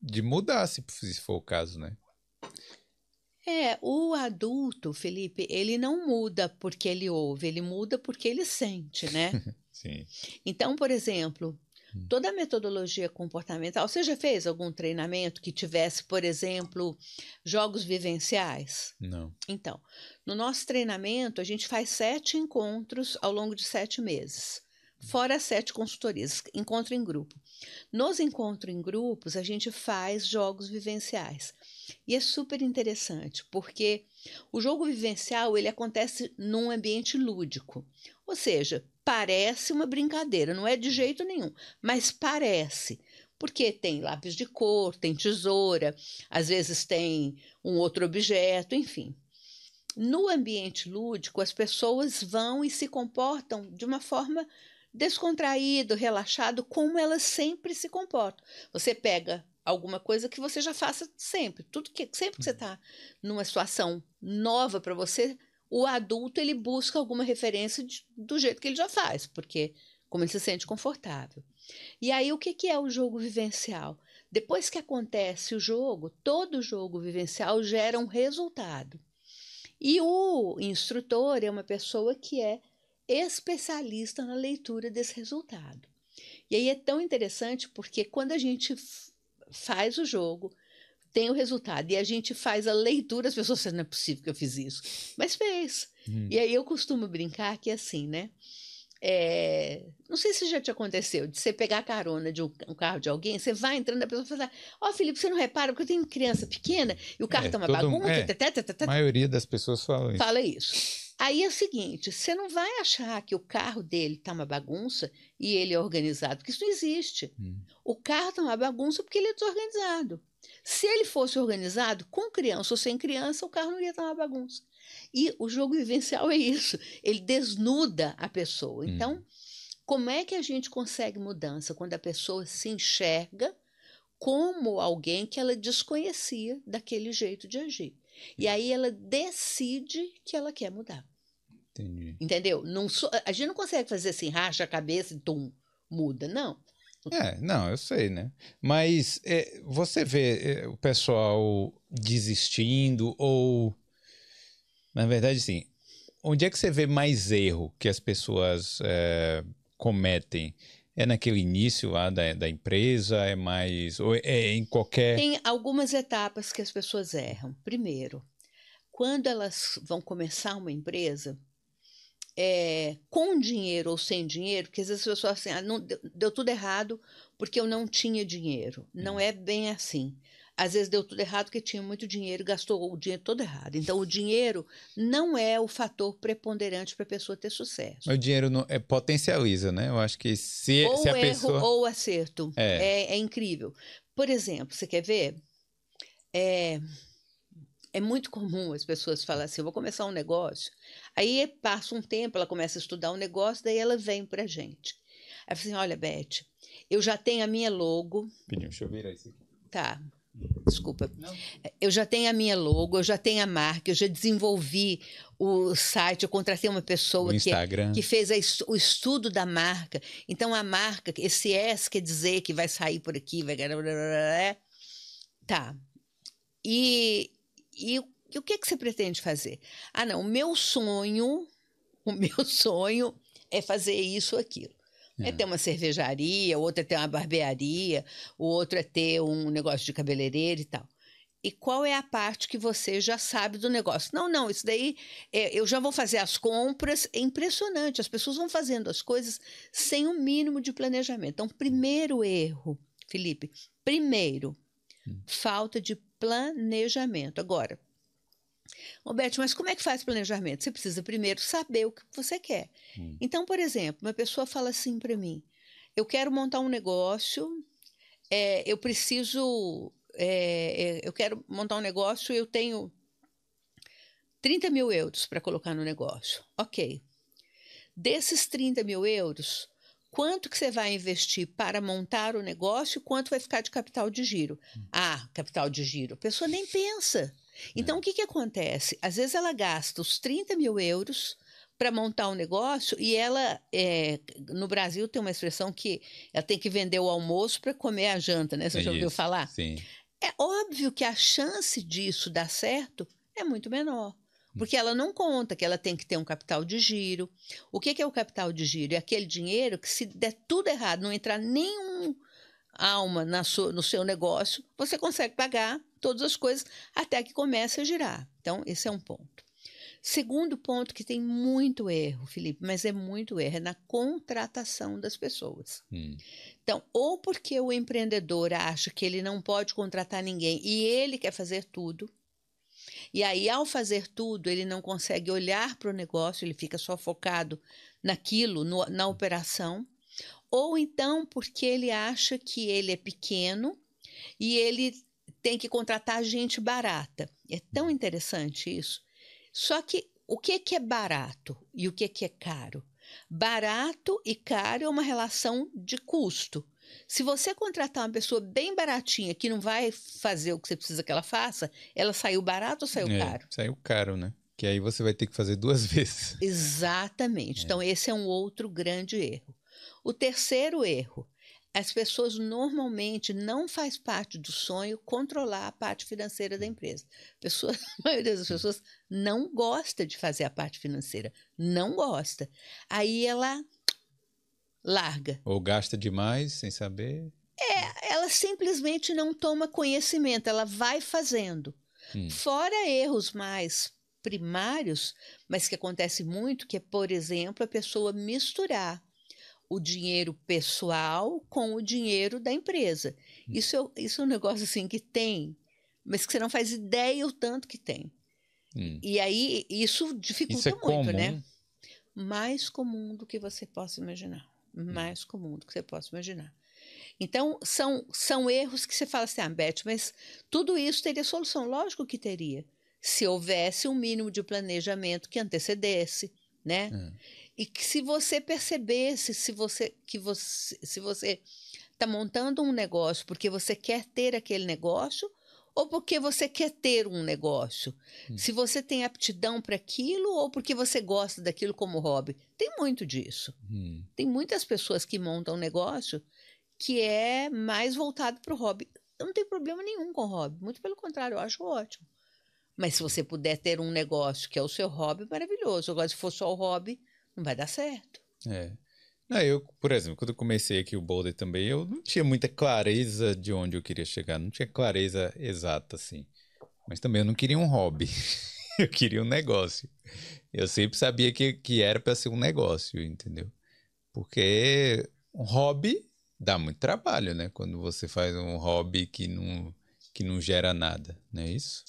de mudar, se for o caso, né? É, o adulto, Felipe, ele não muda porque ele ouve, ele muda porque ele sente, né? [laughs] Sim. Então, por exemplo. Toda a metodologia comportamental, você já fez algum treinamento que tivesse, por exemplo, jogos vivenciais? Não. Então, no nosso treinamento, a gente faz sete encontros ao longo de sete meses fora sete consultorias, encontro em grupo. Nos encontros em grupos, a gente faz jogos vivenciais. E é super interessante, porque o jogo vivencial ele acontece num ambiente lúdico. Ou seja, parece uma brincadeira, não é de jeito nenhum, mas parece. Porque tem lápis de cor, tem tesoura, às vezes tem um outro objeto, enfim. No ambiente lúdico, as pessoas vão e se comportam de uma forma descontraído, relaxado, como elas sempre se comportam. Você pega alguma coisa que você já faça sempre. Tudo que sempre que você está numa situação nova para você, o adulto ele busca alguma referência de, do jeito que ele já faz, porque como ele se sente confortável. E aí o que, que é o jogo vivencial? Depois que acontece o jogo, todo jogo vivencial gera um resultado. E o instrutor é uma pessoa que é especialista na leitura desse resultado. E aí é tão interessante porque quando a gente faz o jogo, tem o resultado, e a gente faz a leitura, as pessoas dizem, não é possível que eu fiz isso. Mas fez. Hum. E aí eu costumo brincar que assim, né? É, não sei se já te aconteceu, de você pegar carona de um, um carro de alguém, você vai entrando, a pessoa fala, ó, oh, Felipe, você não repara, porque eu tenho criança pequena e o carro é, tá uma bagunça. É, tata, tata, tata, a maioria das pessoas fala isso. Fala isso. Aí é o seguinte, você não vai achar que o carro dele tá uma bagunça e ele é organizado, porque isso não existe. Hum. O carro tá uma bagunça porque ele é desorganizado. Se ele fosse organizado, com criança ou sem criança, o carro não ia estar uma bagunça. E o jogo vivencial é isso, ele desnuda a pessoa. Hum. Então, como é que a gente consegue mudança? Quando a pessoa se enxerga como alguém que ela desconhecia daquele jeito de agir. E aí ela decide que ela quer mudar. Entendi. Entendeu? Não a gente não consegue fazer assim, racha a cabeça e tum, muda. Não. É, não, eu sei, né? Mas é, você vê é, o pessoal desistindo ou. Na verdade, sim. Onde é que você vê mais erro que as pessoas é, cometem? É naquele início lá da, da empresa? É mais. Ou é em qualquer. Tem algumas etapas que as pessoas erram. Primeiro, quando elas vão começar uma empresa, é, com dinheiro ou sem dinheiro, porque às vezes as pessoas falam assim, ah, não, deu, deu, tudo errado porque eu não tinha dinheiro. Não hum. é bem assim. Às vezes deu tudo errado porque tinha muito dinheiro gastou o dinheiro todo errado. Então, o [laughs] dinheiro não é o fator preponderante para a pessoa ter sucesso. O dinheiro não, é, potencializa, né? Eu acho que se, ou se a erro, pessoa... Ou acerto. É. é. É, incrível. Por exemplo, você quer ver? É, é muito comum as pessoas falarem assim, eu vou começar um negócio. Aí passa um tempo, ela começa a estudar um negócio, daí ela vem para a gente. Aí fala assim, olha, Beth, eu já tenho a minha logo. Deixa eu virar isso aqui. Tá. Desculpa. Não. Eu já tenho a minha logo, eu já tenho a marca, eu já desenvolvi o site, eu contratei uma pessoa que, que, fez o estudo da marca. Então, a marca, esse S quer dizer que vai sair por aqui, vai. Tá. E, e, e o que, que você pretende fazer? Ah, não, o meu sonho, [laughs] o meu sonho é fazer isso, aquilo. É. é ter uma cervejaria, o outro é ter uma barbearia, o outro é ter um negócio de cabeleireiro e tal. E qual é a parte que você já sabe do negócio? Não, não, isso daí é, eu já vou fazer as compras. É impressionante, as pessoas vão fazendo as coisas sem o um mínimo de planejamento. Então, primeiro erro, Felipe, primeiro, hum. falta de planejamento. Agora, Roberto, mas como é que faz planejamento? Você precisa primeiro saber o que você quer. Hum. Então, por exemplo, uma pessoa fala assim para mim: eu quero montar um negócio, é, eu preciso, é, é eu quero montar um negócio, eu tenho 30 mil euros para colocar no negócio. Ok. Desses 30 mil euros, quanto que você vai investir para montar o negócio, quanto vai ficar de capital de giro? Hum. Ah, capital de giro. A pessoa nem pensa. Então, é. o que, que acontece? Às vezes ela gasta os 30 mil euros para montar um negócio e ela, é, no Brasil, tem uma expressão que ela tem que vender o almoço para comer a janta, né? Você é já ouviu falar? Sim. É óbvio que a chance disso dar certo é muito menor. Porque ela não conta que ela tem que ter um capital de giro. O que, que é o capital de giro? É aquele dinheiro que, se der tudo errado, não entrar nenhum alma na sua, no seu negócio, você consegue pagar todas as coisas até que comece a girar. Então, esse é um ponto. Segundo ponto que tem muito erro, Felipe, mas é muito erro, é na contratação das pessoas. Hum. Então, ou porque o empreendedor acha que ele não pode contratar ninguém e ele quer fazer tudo, e aí, ao fazer tudo, ele não consegue olhar para o negócio, ele fica só focado naquilo, no, na operação, ou então porque ele acha que ele é pequeno e ele tem que contratar gente barata. É tão interessante isso. Só que o que, que é barato e o que, que é caro? Barato e caro é uma relação de custo. Se você contratar uma pessoa bem baratinha que não vai fazer o que você precisa que ela faça, ela saiu barato ou saiu É, caro? Saiu caro, né? Que aí você vai ter que fazer duas [laughs] vezes. Exatamente. Então, esse é um outro grande erro. O terceiro erro, as pessoas normalmente não faz parte do sonho controlar a parte financeira da empresa. Pessoa, [laughs] a maioria das pessoas não gosta de fazer a parte financeira, não gosta. Aí ela larga. Ou gasta demais sem saber. Ela simplesmente não toma conhecimento, ela vai fazendo. Hum. Fora erros mais primários, mas que acontece muito, que é, por exemplo, a pessoa misturar o dinheiro pessoal com o dinheiro da empresa. Hum. Isso é, isso é um negócio assim que tem, mas que você não faz ideia o tanto que tem. Hum. E aí isso dificulta Isso é muito, comum. né? Mais comum do que você possa imaginar. Hum. Mais comum do que você possa imaginar. Então, são, são erros que você fala assim, ah, Beth, mas tudo isso teria solução. Lógico que teria. Se houvesse um mínimo de planejamento que antecedesse, né? É. E que se você percebesse, se você que você se você está montando um negócio porque você quer ter aquele negócio ou porque você quer ter um negócio. Hum. Se você tem aptidão para aquilo ou porque você gosta daquilo como hobby. Tem muito disso. Hum. Tem muitas pessoas que montam um negócio que é mais voltado para o hobby. Eu não tenho problema nenhum com hobby, muito pelo contrário, eu acho ótimo. Mas se você puder ter um negócio que é o seu hobby, maravilhoso. Agora, se for só o hobby, não vai dar certo. É. Eu, por exemplo, quando eu comecei aqui o Boulder também, eu não tinha muita clareza de onde eu queria chegar. Não tinha clareza exata, assim. Mas também eu não queria um hobby. [laughs] eu queria um negócio. Eu sempre sabia que, que era para ser um negócio, entendeu? Porque um hobby dá muito trabalho, né? Quando você faz um hobby que não, que não gera nada, não é isso?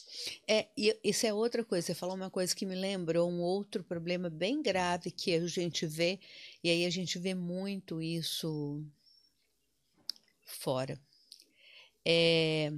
É, e isso é outra coisa. Você falou uma coisa que me lembrou um outro problema bem grave que a gente vê, e aí a gente vê muito isso fora. É,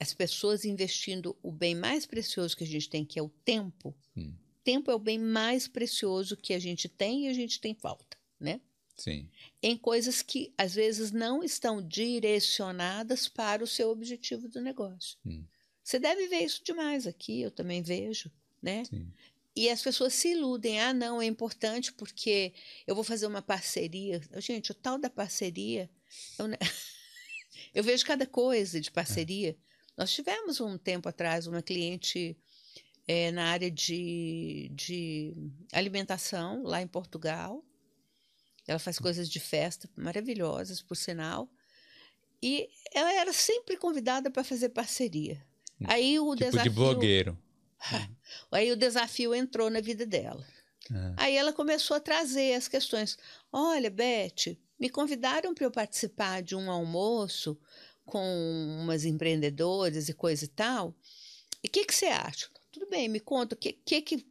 as pessoas investindo o bem mais precioso que a gente tem, que é o tempo. Hum. Tempo é o bem mais precioso que a gente tem e a gente tem falta, né? Sim. Em coisas que às vezes não estão direcionadas para o seu objetivo do negócio. Hum. Você deve ver isso demais aqui, eu também vejo, né? Sim. E as pessoas se iludem, ah, não, é importante porque eu vou fazer uma parceria. Gente, o tal da parceria, eu, ne- [laughs] eu vejo cada coisa de parceria. Nós tivemos um tempo atrás uma cliente eh, na área de, de alimentação, lá em Portugal. Ela faz coisas de festa maravilhosas, por sinal. E ela era sempre convidada para fazer parceria. Aí o Tipo desafio. de blogueiro. [laughs] Aí o desafio entrou na vida dela. Ah, Aí ela começou a trazer as questões. Olha, Beth, me convidaram para eu participar de um almoço com umas empreendedoras e coisa e tal. E o que, que você acha? Tudo bem, me conta o que, que, que, que-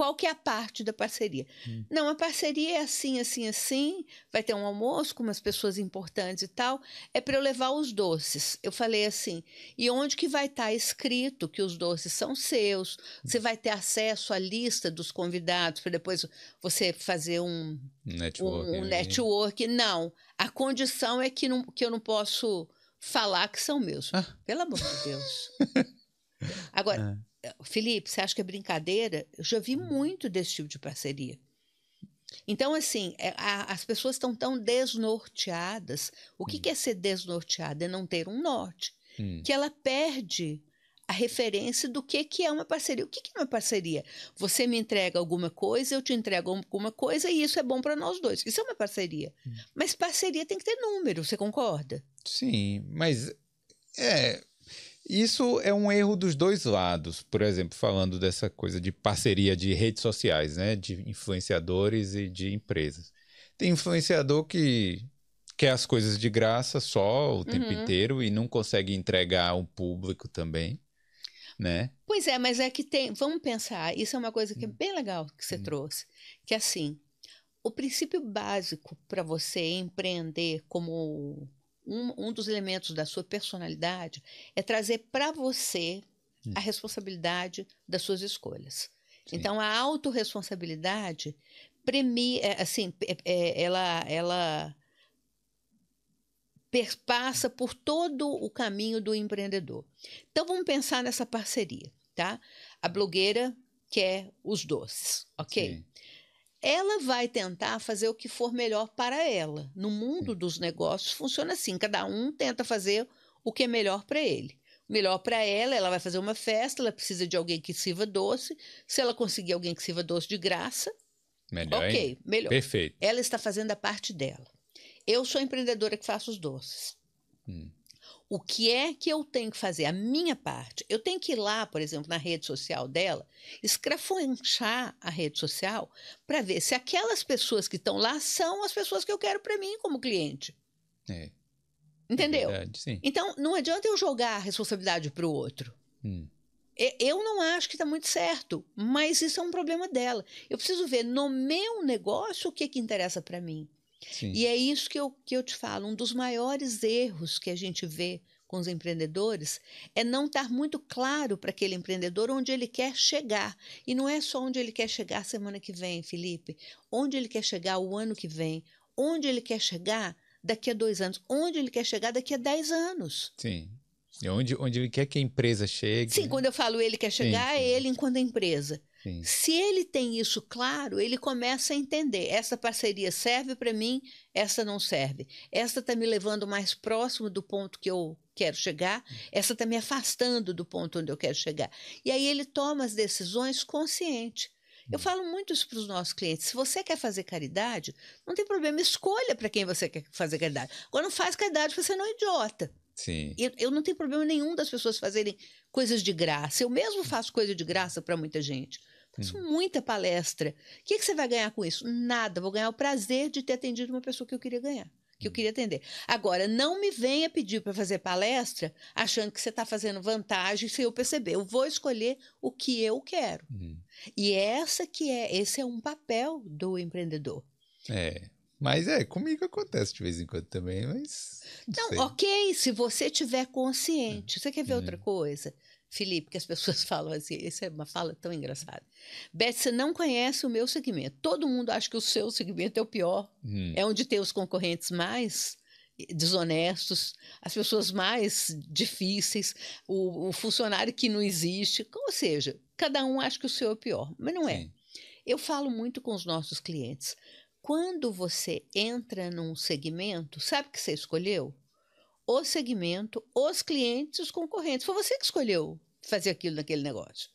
qual que é a parte da parceria. Hum. Não, a parceria é assim, assim, assim. Vai ter um almoço com umas pessoas importantes e tal. É para eu levar os doces. Eu falei assim. E onde que vai estar escrito que os doces são seus? Você vai ter acesso à lista dos convidados para depois você fazer um, network. um, um network. Não. A condição é que, não, que eu não posso falar que são meus. Ah. Pelo amor de Deus. [laughs] Agora, Felipe, você acha que é brincadeira? Eu já vi muito desse tipo de parceria. Então, assim, é, a- as pessoas estão tão desnorteadas. O que, que é ser desnorteada? É não ter um norte. Hum. Que ela perde a referência do que, que é uma parceria. O que, que é uma parceria? Você me entrega alguma coisa, eu te entrego alguma coisa e isso é bom para nós dois. Isso é uma parceria. Mas parceria tem que ter número, você concorda? Sim, mas é isso é um erro dos dois lados. Por exemplo, falando dessa coisa de parceria de redes sociais, né, de influenciadores e de empresas. Tem influenciador que quer as coisas de graça só o tempo Uhum. inteiro e não consegue entregar ao público também, né? Pois é, mas é que tem. Vamos pensar, isso é uma coisa que é bem legal que você trouxe. Que assim, o princípio básico para você empreender como um, um dos elementos da sua personalidade é trazer para você Hum. a responsabilidade das suas escolhas. Sim. Então, a autorresponsabilidade premia, assim, é, ela, ela perpassa por todo o caminho do empreendedor. Então vamos pensar nessa parceria, tá? A blogueira quer os doces, ok? Sim. Ela vai tentar fazer o que for melhor para ela. No mundo dos negócios funciona assim, cada um tenta fazer o que é melhor para ele. Melhor para ela, ela vai fazer uma festa, ela precisa de alguém que sirva doce. Se ela conseguir alguém que sirva doce de graça, melhor. Ok, hein? melhor. Perfeito. Ela está fazendo a parte dela. Eu sou a empreendedora que faço os doces. Hum. O que é que eu tenho que fazer? A minha parte. Eu tenho que ir lá, por exemplo, na rede social dela, escrafunchar a rede social para ver se aquelas pessoas que estão lá são as pessoas que eu quero para mim como cliente. É. Entendeu? É verdade, então, não adianta eu jogar a responsabilidade para o outro. Hum. Eu não acho que está muito certo, mas isso é um problema dela. Eu preciso ver no meu negócio o que, que interessa para mim. Sim. E é isso que eu, que eu te falo. Um dos maiores erros que a gente vê com os empreendedores é não estar muito claro para aquele empreendedor onde ele quer chegar. E não é só onde ele quer chegar semana que vem, Felipe. Onde ele quer chegar o ano que vem. Onde ele quer chegar daqui a dois anos. Onde ele quer chegar daqui a dez anos. Sim. E onde, onde ele quer que a empresa chegue. Sim, né? quando eu falo ele quer chegar, sim, sim. é ele enquanto empresa. Sim. Se ele tem isso claro, ele começa a entender: essa parceria serve para mim, essa não serve. Essa está me levando mais próximo do ponto que eu quero chegar, essa está me afastando do ponto onde eu quero chegar. E aí ele toma as decisões consciente. Eu hum. falo muito isso para os nossos clientes. Se você quer fazer caridade, não tem problema, escolha para quem você quer fazer caridade. Agora, não faz caridade você não é idiota. Sim. Eu, eu não tenho problema nenhum das pessoas fazerem coisas de graça. Eu mesmo faço coisa de graça para muita gente. Faço hum. muita palestra. O que, que você vai ganhar com isso? Nada. Vou ganhar o prazer de ter atendido uma pessoa que eu queria ganhar, que eu hum. queria atender. Agora, não me venha pedir para fazer palestra achando que você está fazendo vantagem sem eu perceber. Eu vou escolher o que eu quero. Hum. E essa que é, esse é um papel do empreendedor. É. Mas é, comigo acontece de vez em quando também, mas. Não, não ok, se você tiver consciente. Você quer ver outra uhum. coisa? Felipe, que as pessoas [laughs] falam assim, isso é uma fala tão engraçada. Beth, você não conhece o meu segmento. Todo mundo acha que o seu segmento é o pior. Hum. É onde tem os concorrentes mais desonestos, as pessoas mais difíceis, o, o, funcionário que não existe. Ou seja, cada um acha que o seu é o pior, mas não é. Eu falo muito com os nossos clientes. Quando você entra num segmento, sabe o que você escolheu? O segmento, os clientes, os concorrentes. Foi você que escolheu fazer aquilo naquele negócio.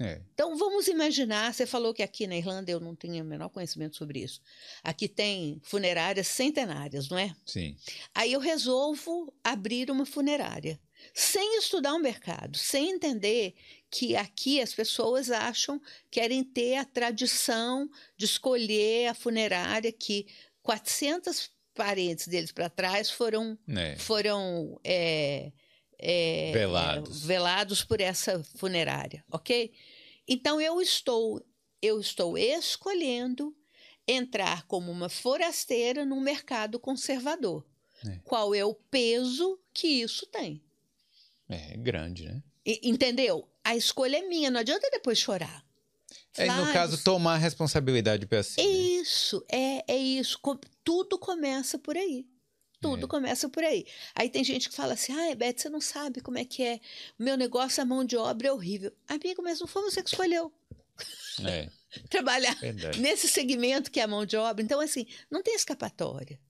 É. Então vamos imaginar, você falou que aqui na Irlanda eu não tinha o menor conhecimento sobre isso. Aqui tem funerárias centenárias, não é? Sim. Aí eu resolvo abrir uma funerária, sem estudar o mercado, sem entender que aqui as pessoas acham, querem ter a tradição de escolher a funerária que 400 parentes deles para trás foram, é. foram é, é, velados. velados por essa funerária, ok? Então eu estou eu estou escolhendo entrar como uma forasteira num mercado conservador. É. Qual é o peso que isso tem? É grande, né? E, entendeu? A escolha é minha, não adianta depois chorar. É, no caso, tomar responsabilidade para si. É isso, é, é isso. Tudo começa por aí. Tudo é. começa por aí. Aí tem gente que fala assim: ah, Beth, você não sabe como é que é. O meu negócio, a mão de obra é horrível. Amigo, mas não foi você que escolheu. É. [laughs] Trabalhar Verdade. nesse segmento que é a mão de obra. Então, assim, não tem escapatória.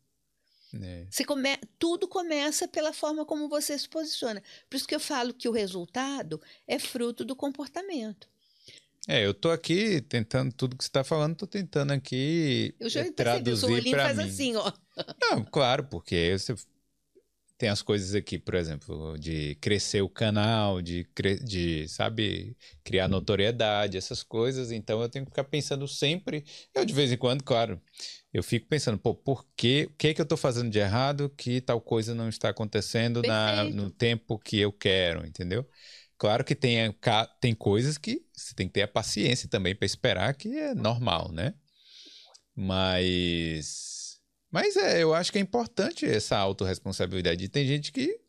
É. Você come... Tudo começa pela forma como você se posiciona. Por isso que eu falo que o resultado é fruto do comportamento. É, eu tô aqui tentando tudo que você está falando, tô tentando aqui eu já é, traduzir para mim. assim, ó. Não, claro, porque você tem as coisas aqui, por exemplo, de crescer o canal, de, de sabe, criar notoriedade, essas coisas. Então eu tenho que ficar pensando sempre. Eu de vez em quando, claro, eu fico pensando, pô, por quê? O que é que eu estou fazendo de errado que tal coisa não está acontecendo na, no tempo que eu quero, entendeu? Claro que tem, tem coisas que você tem que ter a paciência também para esperar, que é normal, né? Mas. Mas é, eu acho que é importante essa autorresponsabilidade. E tem gente que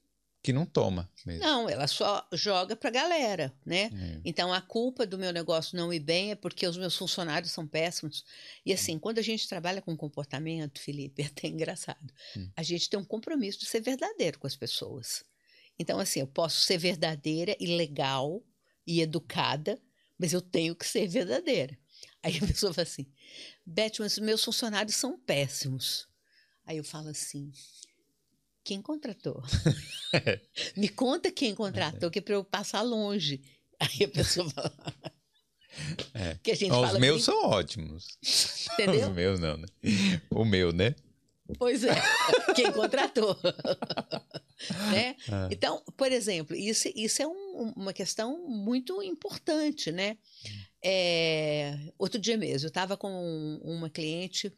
que não toma. Mesmo. Não, ela só joga para a galera, né? É. Então a culpa do meu negócio não ir bem é porque os meus funcionários são péssimos. E assim, quando a gente trabalha com comportamento, Felipe, [laughs] é até engraçado. Hum. A gente tem um compromisso de ser verdadeiro com as pessoas. Então, assim, eu posso ser verdadeira e legal e educada, mas eu tenho que ser verdadeira. [laughs] Aí a pessoa fala assim: Beth, mas meus funcionários são péssimos. Aí eu falo assim: quem contratou? [laughs] Me conta quem contratou, que é para eu passar longe. Aí a pessoa fala. É. [laughs] Que a gente Os meus bem- são ótimos. Entendeu? Os meus não, né? O meu, né? Pois é, [laughs] quem contratou. [laughs] né? Ah. Então, por exemplo, isso, isso é um- uma questão muito importante, né? É, outro dia mesmo, eu estava com uma cliente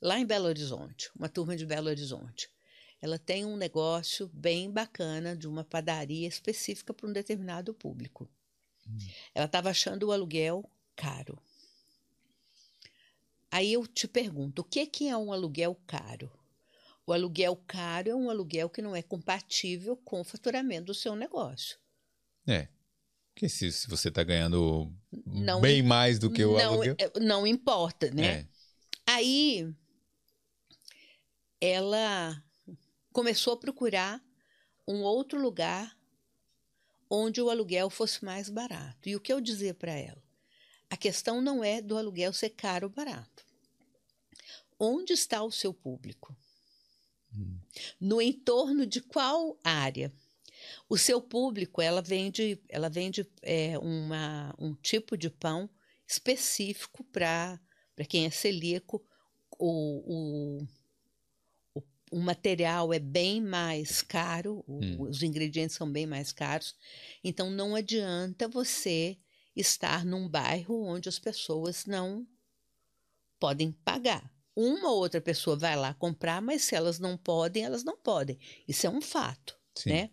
lá em Belo Horizonte, uma turma de Belo Horizonte. Ela tem um negócio bem bacana de uma padaria específica para um determinado público. Ela estava achando o aluguel caro. Aí eu te pergunto, o que, que é um aluguel caro? O aluguel caro é um aluguel que não é compatível com o faturamento do seu negócio. É. Porque se, se você tá ganhando Não bem mais do que o não, aluguel. é- não importa, né? É. Aí ela começou a procurar um outro lugar onde o aluguel fosse mais barato. E o que eu dizia para ela? A questão não é do aluguel ser caro ou barato. Onde está o seu público? No entorno de qual área? O seu público, ela vende, ela vende é, uma, um tipo de pão específico para quem é celíaco. O, o, o, o material é bem mais caro, Hum. os ingredientes são bem mais caros. Então, não adianta você estar num bairro onde as pessoas não podem pagar. Uma ou outra pessoa vai lá comprar, mas se elas não podem, elas não podem. Isso é um fato Sim. né?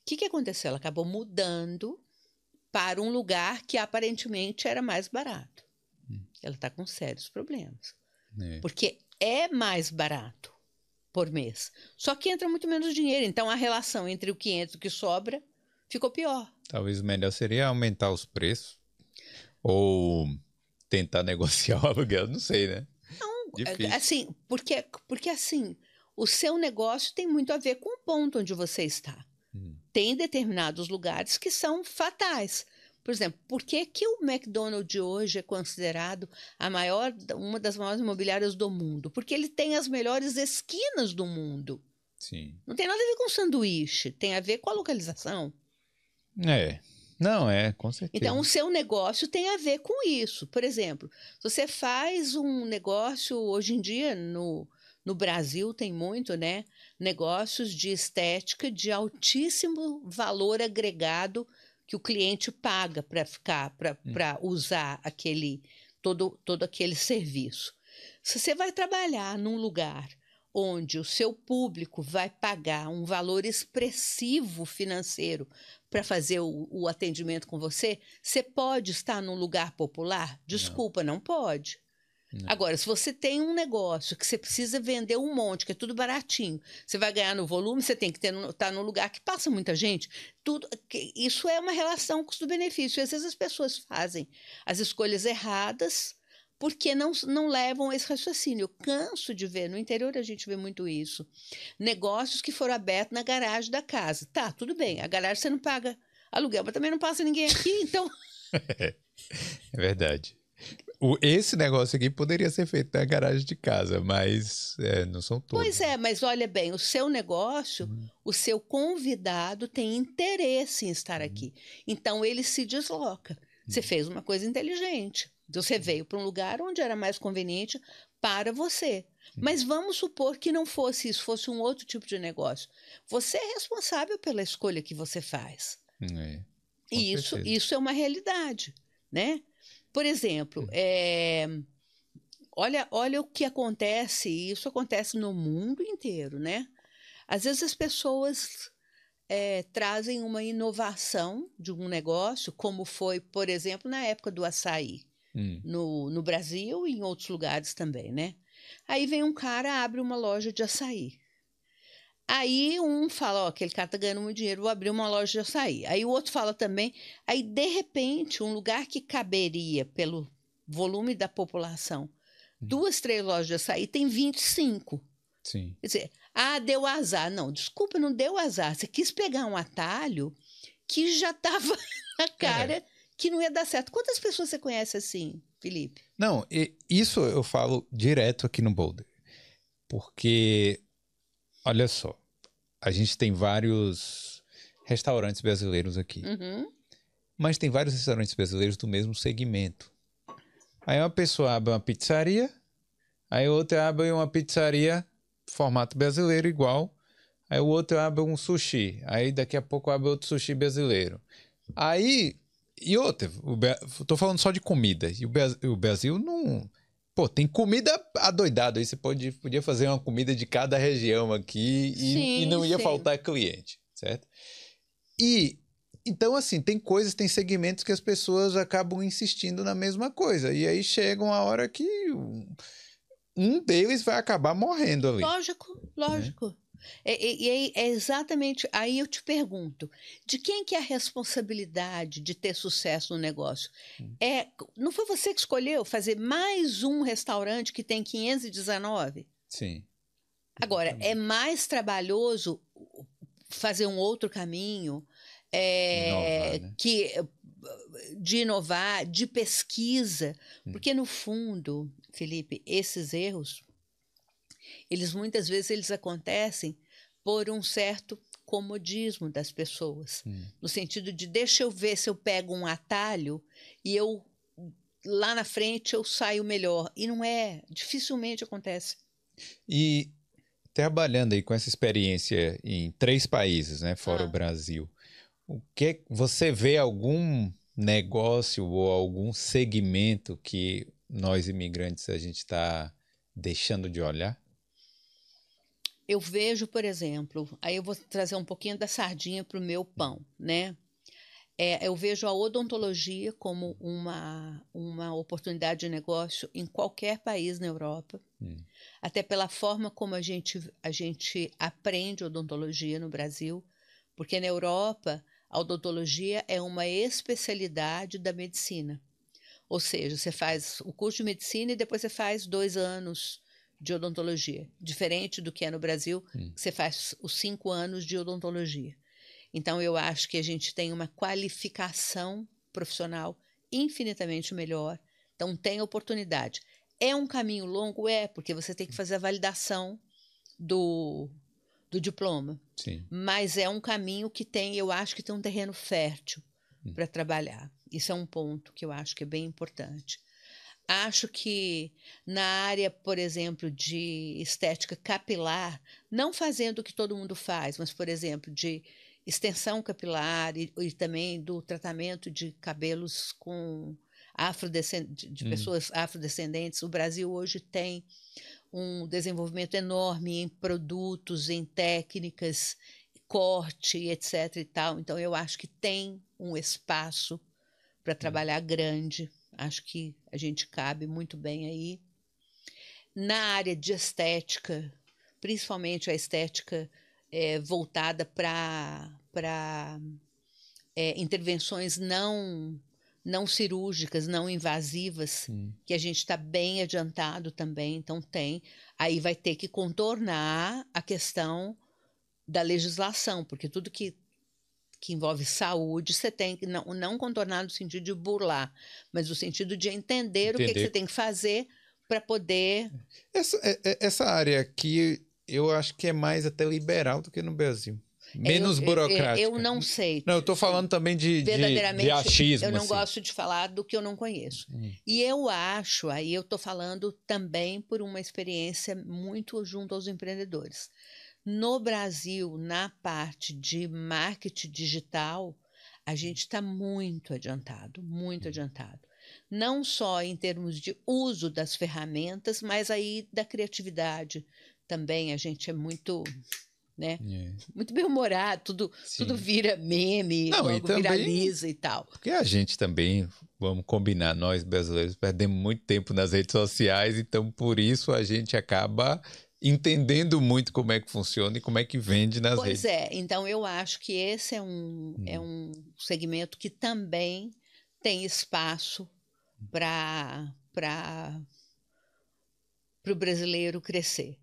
O que, que aconteceu? Ela acabou mudando para um lugar que aparentemente era mais barato. Hum. Ela está com sérios problemas. É. Porque é mais barato por mês. Só que entra muito menos dinheiro. Então a relação entre o que entra e o que sobra ficou pior. Talvez o melhor seria aumentar os preços. Ou tentar [laughs] negociar o aluguel, não sei, né? Difícil. Assim, porque, porque assim, o seu negócio tem muito a ver com o ponto onde você está. Hum. Tem determinados lugares que são fatais. Por exemplo, por que, que o McDonald's de hoje é considerado a maior, uma das maiores imobiliárias do mundo? Porque ele tem as melhores esquinas do mundo. Sim. Não tem nada a ver com sanduíche, tem a ver com a localização. É. Não, é, com certeza. Então, o seu negócio tem a ver com isso. Por exemplo, você faz um negócio, hoje em dia, no, no Brasil tem muito, né? Negócios de estética de altíssimo valor agregado que o cliente paga para ficar, para usar aquele, todo, todo aquele serviço. Se você vai trabalhar num lugar onde o seu público vai pagar um valor expressivo financeiro para fazer o, o atendimento com você, você pode estar num lugar popular? Desculpa, não, pode. Não. Agora, se você tem um negócio que você precisa vender um monte, que é tudo baratinho, você vai ganhar no volume, você tem que estar tá num lugar que passa muita gente. Tudo, que- isso é uma relação custo-benefício. E às vezes as pessoas fazem as escolhas erradas porque não, não levam esse raciocínio. Eu canso de ver, no interior a gente vê muito isso. Negócios que foram abertos na garagem da casa. Tá, tudo bem, a garagem você não paga aluguel, mas também não passa ninguém aqui, então [laughs] É verdade. O, esse negócio aqui poderia ser feito na garagem de casa, mas é, não são todos. Pois é, mas olha bem, o seu negócio, Uhum. o seu convidado tem interesse em estar Uhum. aqui. Então ele se desloca. Você fez uma coisa inteligente. Então, Você veio para um lugar onde era mais conveniente para você. Mas vamos supor que não fosse isso, fosse um outro tipo de negócio. Você é responsável pela escolha que você faz. É, E isso, certeza. isso é uma realidade, né? Por exemplo, é, olha, olha o que acontece, e isso acontece no mundo inteiro, né? Às vezes as pessoas é, trazem uma inovação de um negócio, como foi, por exemplo, na época do açaí, Hum, no, no Brasil e em outros lugares também, né? Aí vem um cara, abre uma loja de açaí. Aí um fala, ó, aquele cara tá ganhando muito dinheiro, vou abrir uma loja de açaí. Aí o outro fala também. Aí, de repente, um lugar que caberia pelo volume da população, duas, três lojas de açaí, tem 25. Sim. Quer dizer, ah, deu azar. Não, desculpa, não deu azar. Você quis pegar um atalho que já estava [laughs] na cara é. Que não ia dar certo. Quantas pessoas você conhece assim, Felipe? Não, isso eu falo direto aqui no Boulder. Porque, olha só, a gente tem vários restaurantes brasileiros aqui. Uhum. Mas tem vários restaurantes brasileiros do mesmo segmento. Aí uma pessoa abre uma pizzaria, aí outra abre uma pizzaria formato brasileiro igual. Aí o outro abre um sushi. Aí daqui a pouco abre outro sushi brasileiro. Aí. E outra, tô falando só de comida. E o, o Brasil não. Pô, tem comida adoidado. Aí você pode, podia fazer uma comida de cada região aqui e, sim, e não ia sim. faltar cliente, certo? E então, assim, tem coisas, tem segmentos que as pessoas acabam insistindo na mesma coisa. E aí chega uma hora que um deles vai acabar morrendo ali. Lógico, lógico. Né? E, é, é, exatamente aí eu te pergunto: de quem que é a responsabilidade de ter sucesso no negócio? Hum. É, não foi você que escolheu fazer mais um restaurante que tem 519? Sim. Agora, é mais trabalhoso fazer um outro caminho é, inovar, né? que de inovar, de pesquisa, hum. porque no fundo Felipe, esses erros, eles muitas vezes eles acontecem por um certo comodismo das pessoas, hum. no sentido de deixa eu ver se eu pego um atalho e eu lá na frente eu saio melhor e não é, dificilmente acontece. E trabalhando aí com essa experiência em três países, né, fora ah. o Brasil, o que você vê algum negócio ou algum segmento que nós imigrantes a gente está deixando de olhar? Eu vejo, por exemplo, aí eu vou trazer um pouquinho da sardinha para o meu pão, né? É, eu vejo a odontologia como uma, uma oportunidade de negócio em qualquer país na Europa, hum. até pela forma como a gente, a gente aprende odontologia no Brasil, porque na Europa a odontologia é uma especialidade da medicina. Ou seja, você faz o curso de medicina e depois você faz dois anos de odontologia. Diferente do que é no Brasil, hum. você faz os cinco anos de odontologia. Então, eu acho que a gente tem uma qualificação profissional infinitamente melhor. Então, tem oportunidade. É um caminho longo? É, porque você tem que fazer a validação do, do diploma. Sim. Mas é um caminho que tem, eu acho que tem um terreno fértil hum. para trabalhar. Isso é um ponto que eu acho que é bem importante. Acho que na área, por exemplo, de estética capilar, não fazendo o que todo mundo faz, mas, por exemplo, de extensão capilar e, e também do tratamento de cabelos com afrodescendentes, de hum. pessoas afrodescendentes, o Brasil hoje tem um desenvolvimento enorme em produtos, em técnicas, corte, etc. e tal. Então, eu acho que tem um espaço para hum. trabalhar grande. Acho que a gente cabe muito bem aí. Na área de estética, principalmente a estética é, voltada para é, intervenções não não cirúrgicas, não invasivas, que a gente está bem adiantado também, então tem. Aí vai ter que contornar a questão da legislação, porque tudo que que envolve saúde, você tem que não, não contornar no sentido de burlar, mas no sentido de entender, entender. o que, que, você tem que fazer para poder. Essa, é, é, essa área aqui, eu acho que é mais até liberal do que no Brasil. Menos eu, burocrática. Eu, eu, não sei. Não, eu estou falando também de, Verdadeiramente, de, achismo. Eu não assim. gosto de falar do que eu não conheço. Hum. E eu acho, aí eu estou falando também por uma experiência muito junto aos empreendedores. No Brasil, na parte de marketing digital, a gente está muito adiantado, muito adiantado. Não só em termos de uso das ferramentas, mas aí da criatividade também. A gente é muito né? É. Muito bem humorado, tudo, tudo vira meme, Não, e também, viraliza e tal. Porque a gente também, vamos combinar, nós brasileiros perdemos muito tempo nas redes sociais, então por isso a gente acaba entendendo muito como é que funciona e como é que vende nas pois redes. Pois é, então eu acho que esse é um, hum. é um segmento que também tem espaço para o brasileiro crescer.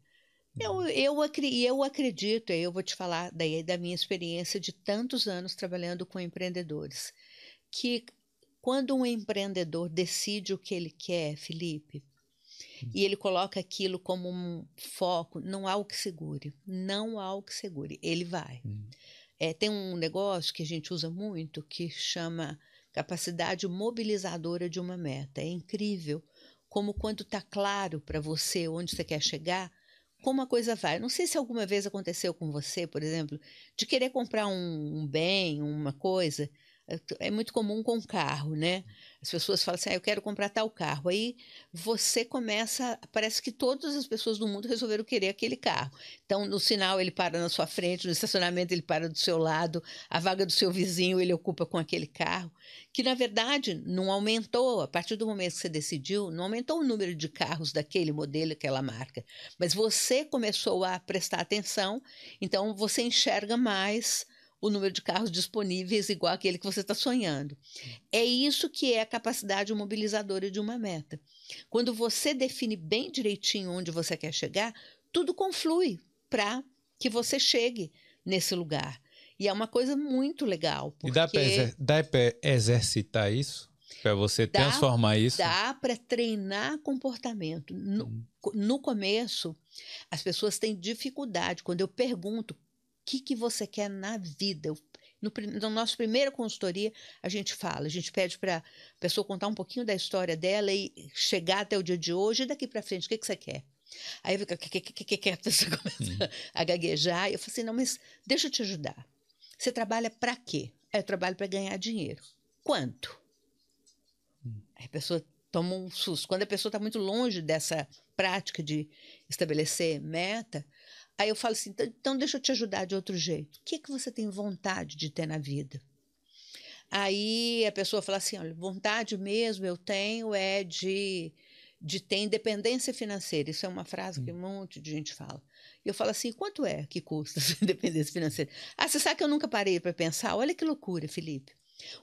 Eu, uhum. eu, eu acredito, eu vou te falar daí da minha experiência de tantos anos trabalhando com empreendedores, que quando um empreendedor decide o que ele quer, Felipe. E ele coloca aquilo como um foco, não há o que segure, não há o que segure, ele vai. Uhum. É, tem um negócio que a gente usa muito que chama capacidade mobilizadora de uma meta. É incrível como quando está claro para você onde você quer chegar, como a coisa vai. Não sei se alguma vez aconteceu com você, por exemplo, de querer comprar um, um bem, uma coisa, é muito comum com carro, né? As pessoas falam assim: ah, eu quero comprar tal carro. Aí você começa, parece que todas as pessoas do mundo resolveram querer aquele carro. Então, no sinal ele para na sua frente, no estacionamento ele para do seu lado, a vaga do seu vizinho ele ocupa com aquele carro, que na verdade não aumentou, a partir do momento que você decidiu, não aumentou o número de carros daquele modelo, aquela marca. Mas você começou a prestar atenção, então você enxerga mais o número de carros disponíveis igual aquele que você está sonhando. É isso que é a capacidade mobilizadora de uma meta. Quando você define bem direitinho onde você quer chegar, tudo conflui para que você chegue nesse lugar. E é uma coisa muito legal. Porque... E dá para exercitar isso? Para você dá, transformar isso? Dá para treinar comportamento. No, hum. no começo, as pessoas têm dificuldade. Quando eu pergunto que, que você quer na vida. No, no nosso primeiro consultoria, a gente fala, a gente pede para a pessoa contar um pouquinho da história dela e chegar até o dia de hoje e daqui para frente, o que, que você quer? Aí fica, que, que, que, que, a pessoa [laughs] começa uhum. a gaguejar. E eu falo assim: não, mas deixa eu te ajudar. Você trabalha para quê? eu trabalho para ganhar dinheiro. Quanto? Hum. Aí a pessoa toma um susto. Quando a pessoa está muito longe dessa prática de estabelecer meta, Aí eu falo assim: então, então deixa eu te ajudar de outro jeito. O que, é que você tem vontade de ter na vida? Aí a pessoa fala assim: olha, vontade mesmo eu tenho é de, de ter independência financeira. Isso é uma frase que um monte de gente fala. E eu falo assim: quanto é que custa [laughs] essa independência financeira? Ah, você sabe que eu nunca parei para pensar? Olha que loucura, Felipe.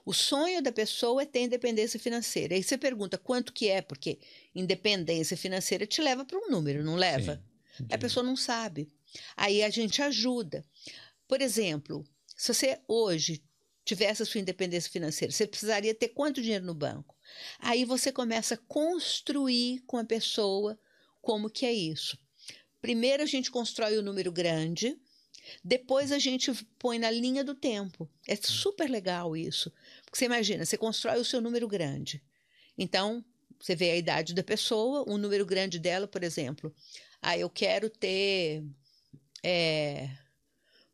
O sonho da pessoa é ter independência financeira. Aí você pergunta quanto que é, porque independência financeira te leva para um número, não leva? Sim, a pessoa não sabe. Aí a gente ajuda. Por exemplo, se você hoje tivesse a sua independência financeira, você precisaria ter quanto dinheiro no banco? Aí você começa a construir com a pessoa como que é isso. Primeiro a gente constrói o um número grande, depois a gente põe na linha do tempo. É super legal isso. Porque você imagina, você constrói o seu número grande. Então, você vê a idade da pessoa, um número grande dela, por exemplo. Ah, eu quero ter é,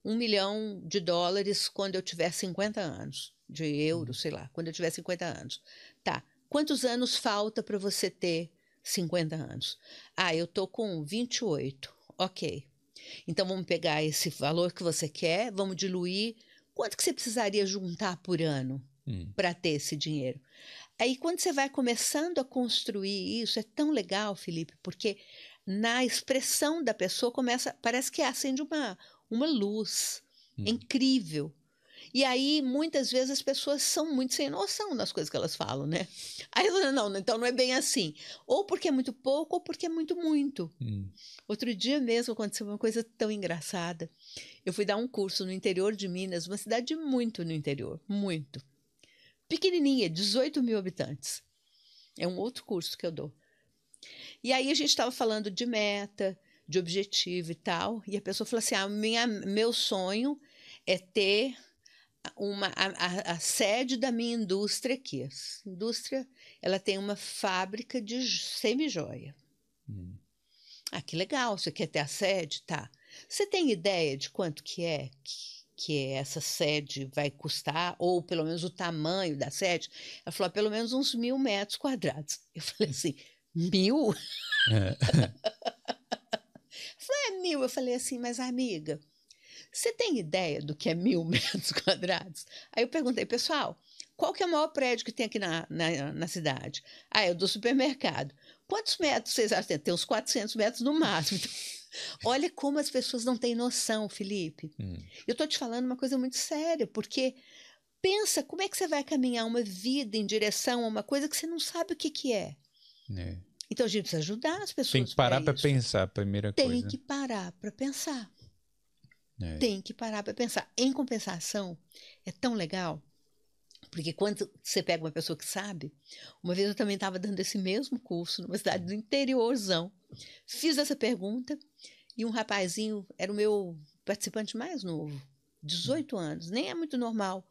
um milhão de dólares quando eu tiver 50 anos, de euros, sei lá, quando eu tiver 50 anos. Tá, quantos anos falta para você ter 50 anos? Ah, eu tô com 28. Ok. Então vamos pegar esse valor que você quer, vamos diluir. Quanto que você precisaria juntar por ano hum. para ter esse dinheiro? Aí quando você vai começando a construir isso, é tão legal, Felipe, porque na expressão da pessoa começa, parece que acende uma, uma luz hum. incrível. E aí, muitas vezes, as pessoas são muito sem noção nas coisas que elas falam, né? Aí eu não, então não é bem assim. Ou porque é muito pouco, ou porque é muito, muito. Hum. Outro dia mesmo aconteceu uma coisa tão engraçada. Eu fui dar um curso no interior de Minas, uma cidade muito no interior, muito. Pequenininha, 18 mil habitantes. É um outro curso que eu dou. E aí a gente estava falando de meta, de objetivo e tal, e a pessoa falou assim: ah, minha, meu sonho é ter uma, a, a, a, sede da minha indústria aqui. A indústria ela tem uma fábrica de semi-joia. Hum. Ah, que legal, você quer ter a sede? Tá. Você tem ideia de quanto que é que, que essa sede vai custar, ou pelo menos o tamanho da sede? Ela falou, ah, pelo menos uns mil metros quadrados. Eu falei assim, Mil? É. [laughs] falei, é mil. Eu falei assim, mas amiga, Você tem ideia do que é mil [laughs] metros quadrados? Aí eu perguntei, pessoal, qual que é o maior prédio que tem aqui na, na, na cidade? Ah, é o do supermercado. Quantos metros vocês acham? Tem uns 400 metros no máximo. [laughs] Olha como as pessoas não têm noção, Felipe. Hum. Eu estou te falando uma coisa muito séria, porque pensa como é que você vai caminhar uma vida em direção a uma coisa que você não sabe o que, que é. É. Então a gente precisa ajudar as pessoas. Tem que parar para pensar, primeira Tem coisa. Tem que parar para pensar. É. Tem que parar para pensar. Em compensação, é tão legal. Porque quando você pega uma pessoa que sabe, uma vez eu também estava dando esse mesmo curso numa cidade do interiorzão. Fiz essa pergunta e um rapazinho, era o meu participante mais novo, 18 anos, nem é muito normal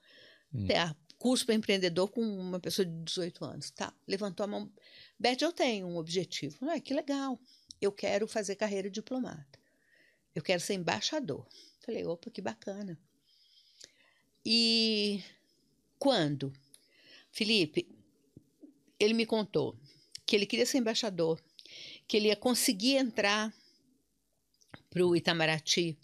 hum. ter curso para empreendedor com uma pessoa de 18 anos. Tá, levantou a mão. Beth, eu tenho um objetivo. Ah, que legal. Eu quero fazer carreira diplomata. Eu quero ser embaixador. Falei, opa, que bacana. E quando? Felipe, ele me contou que ele queria ser embaixador, que ele ia conseguir entrar para o Itamaraty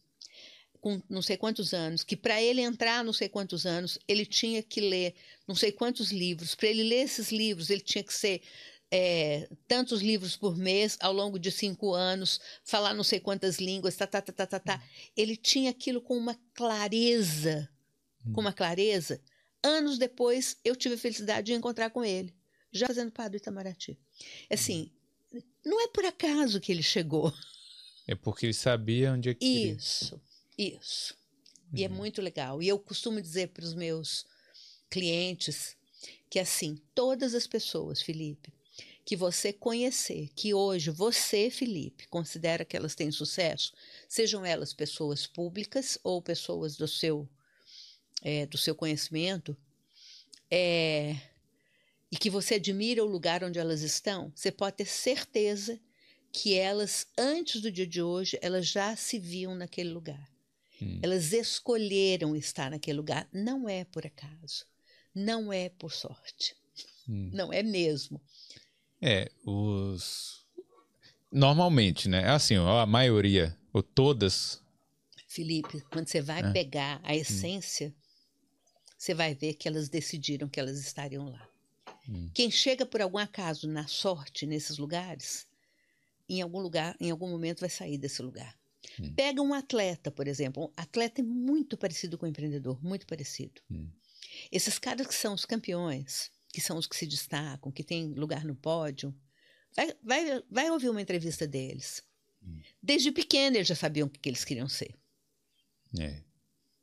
com não sei quantos anos, que para ele entrar não sei quantos anos, ele tinha que ler não sei quantos livros. Para ele ler esses livros, ele tinha que ser é, tantos livros por mês ao longo de cinco anos, falar não sei quantas línguas, tá, tá, tá, tá, tá, tá. Ele tinha aquilo com uma clareza, com uma clareza. Anos depois, eu tive a felicidade de encontrar com ele, já fazendo padre Itamaraty. Assim, não é por acaso que ele chegou. É porque ele sabia onde é que Isso, queria. isso. E é uhum. muito legal. E eu costumo dizer para os meus clientes que, assim, todas as pessoas, Felipe, que você conhecer, que hoje você, Felipe, considera que elas têm sucesso, sejam elas pessoas públicas ou pessoas do seu, é, do seu conhecimento, é, e que você admira o lugar onde elas estão, você pode ter certeza que elas, antes do dia de hoje, elas já se viam naquele lugar. Hum. Elas escolheram estar naquele lugar. Não é por acaso. Não é por sorte. Hum. Não é mesmo. É, os. Normalmente, né? Assim, a maioria, ou todas. Felipe, quando você vai é. pegar a hum. essência, hum. você vai ver que elas decidiram que elas estariam lá. Hum. Quem chega por algum acaso na sorte nesses lugares, em algum lugar, em algum momento vai sair desse lugar. Hum. Pega um atleta, por exemplo. Um atleta é muito parecido com um empreendedor, muito parecido. Hum. Esses caras que são os campeões, que são os que se destacam, que têm lugar no pódio, vai, vai, vai ouvir uma entrevista deles. Hum. Desde pequeno eles já sabiam o que, que eles queriam ser. É.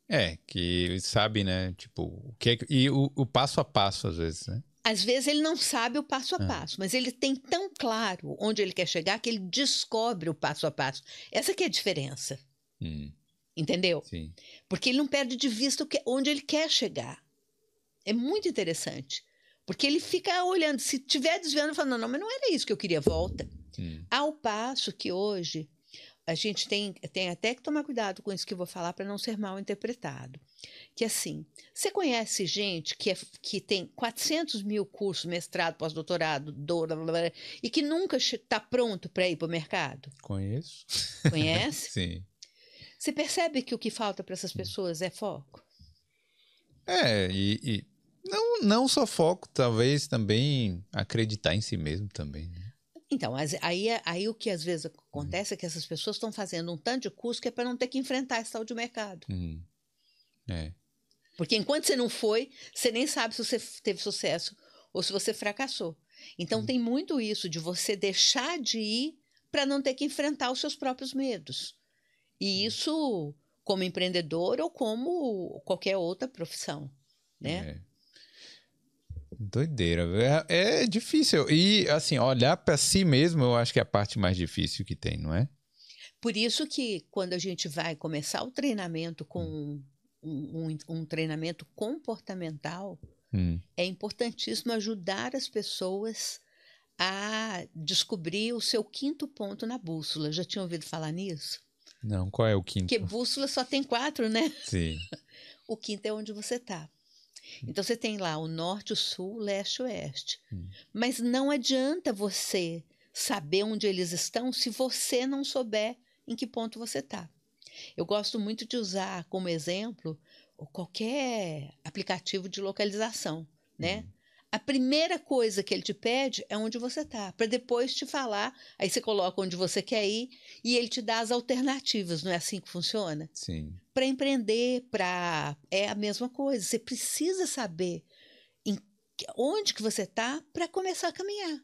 É, que eles sabem, né? Tipo, o que é, e o, o, passo a passo, às vezes, né? Às vezes ele não sabe o passo a é. passo, mas ele tem tão claro onde ele quer chegar que ele descobre o passo a passo. Essa que é a diferença. Hum. Entendeu? Sim. Porque ele não perde de vista onde ele quer chegar. É muito interessante. Porque ele fica olhando, se tiver desviando, falando, não, mas não era isso que eu queria, volta. Hum. Ao passo que hoje a gente tem, tem até que tomar cuidado com isso que eu vou falar para não ser mal interpretado. Que assim, você conhece gente que, é, que tem 400 mil cursos, mestrado, pós-doutorado, e que nunca está pronto para ir para o mercado? Conheço. Conhece? [laughs] Sim. Você percebe que o que falta para essas pessoas é foco? É, e, e não, não só foco, talvez também acreditar em si mesmo também. Né? Então, aí, aí o que às vezes acontece é que essas pessoas estão fazendo um tanto de curso que é para não ter que enfrentar esse tal de mercado. Uhum. É. Porque enquanto você não foi, você nem sabe se você teve sucesso ou se você fracassou. Então uhum. tem muito isso de você deixar de ir para não ter que enfrentar os seus próprios medos. E uhum. isso como empreendedor ou como qualquer outra profissão, né? É. Doideira. É, é difícil. E, assim, olhar para si mesmo, eu acho que é a parte mais difícil que tem, não é? Por isso que quando a gente vai começar o treinamento com hum. um, um, um treinamento comportamental, hum. é importantíssimo ajudar as pessoas a descobrir o seu quinto ponto na bússola. Já tinha ouvido falar nisso? Não, qual é o quinto? Porque bússola só tem quatro, né? Sim. [laughs] o quinto é onde você está. Então você tem lá o norte, o sul, o leste e o oeste. Hum. Mas não adianta você saber onde eles estão se você não souber em que ponto você está. Eu gosto muito de usar como exemplo qualquer aplicativo de localização, né? Uhum. A primeira coisa que ele te pede é onde você está, para depois te falar. Aí você coloca onde você quer ir e ele te dá as alternativas. Não é assim que funciona? Sim. Para empreender, para é a mesma coisa. Você precisa saber em onde que você está para começar a caminhar.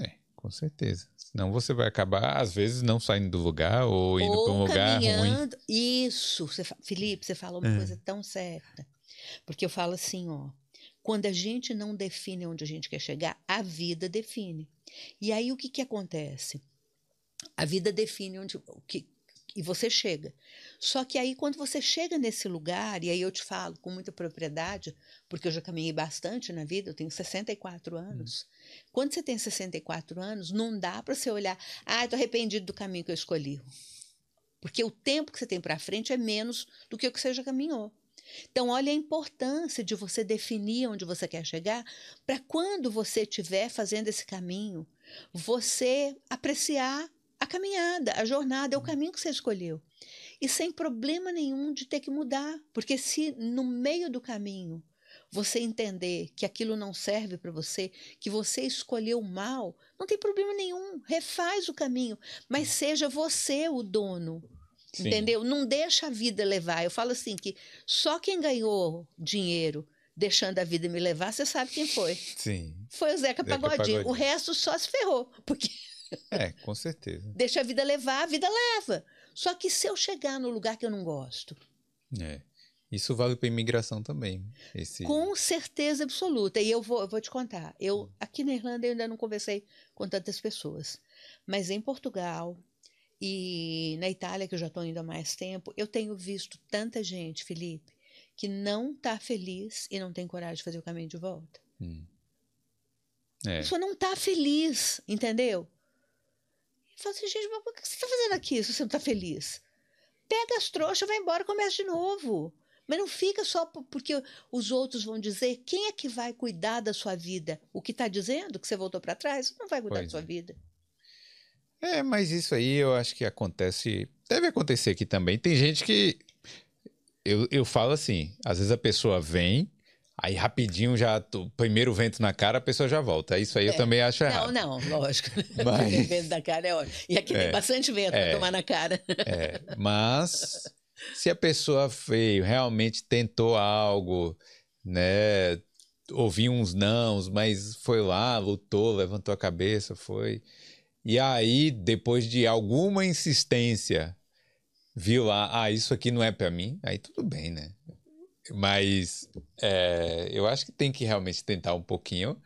É, com certeza. Senão você vai acabar, às vezes, não saindo do lugar ou indo para um lugar ruim. Isso, você, Felipe, você falou uma é. coisa tão certa. Porque eu falo assim, ó, quando a gente não define onde a gente quer chegar, a vida define. E aí o que, que acontece? A vida define onde o que, e você chega. Só que aí, quando você chega nesse lugar, e aí eu te falo com muita propriedade, porque eu já caminhei bastante na vida, eu tenho 64 anos. Hum. Quando você tem 64 anos, não dá para você olhar, ah, estou arrependido do caminho que eu escolhi. Porque o tempo que você tem para frente é menos do que o que você já caminhou. Então, olha a importância de você definir onde você quer chegar, para quando você estiver fazendo esse caminho, você apreciar a caminhada, a jornada, é o uhum. caminho que você escolheu. E sem problema nenhum de ter que mudar, porque se no meio do caminho você entender que aquilo não serve para você, que você escolheu mal, não tem problema nenhum, refaz o caminho, mas seja você o dono. Sim. Entendeu? Não deixa a vida levar. Eu falo assim que só quem ganhou dinheiro deixando a vida me levar, você sabe quem foi. Sim. Foi o Zeca, Zeca Pagodinho. Pagodinho. O resto só se ferrou, porque é, com certeza. Deixa a vida levar, a vida leva. Só que se eu chegar no lugar que eu não gosto. É. Isso vale para imigração também. Esse... Com certeza absoluta. E eu vou, eu vou te contar. Eu aqui na Irlanda eu ainda não conversei com tantas pessoas, mas em Portugal e na Itália que eu já estou indo há mais tempo, eu tenho visto tanta gente, Felipe, que não está feliz e não tem coragem de fazer o caminho de volta. Hum. É. A pessoa não está feliz, entendeu? E fala assim, gente, mas o que você está fazendo aqui se você não está feliz? Pega as trouxas, vai embora, começa de novo. Mas não fica só porque os outros vão dizer quem é que vai cuidar da sua vida. O que está dizendo que você voltou para trás não vai cuidar pois da sua é. vida. É, mas isso aí eu acho que acontece. Deve acontecer aqui também. Tem gente que. Eu, eu falo assim: às vezes a pessoa vem, Aí rapidinho já, o primeiro vento na cara, a pessoa já volta. Isso aí é. eu também acho errado. Não, não, lógico. [laughs] Mas... O vento na cara é ótimo. E aqui é. tem bastante vento é. para tomar na cara. É. [laughs] Mas se a pessoa veio, realmente tentou algo, né? Ouviu uns nãos, mas foi lá, lutou, levantou a cabeça, foi. E aí, depois de alguma insistência, viu lá, ah, isso aqui não é para mim, aí tudo bem, né? Mas é, eu acho que tem que realmente tentar um pouquinho.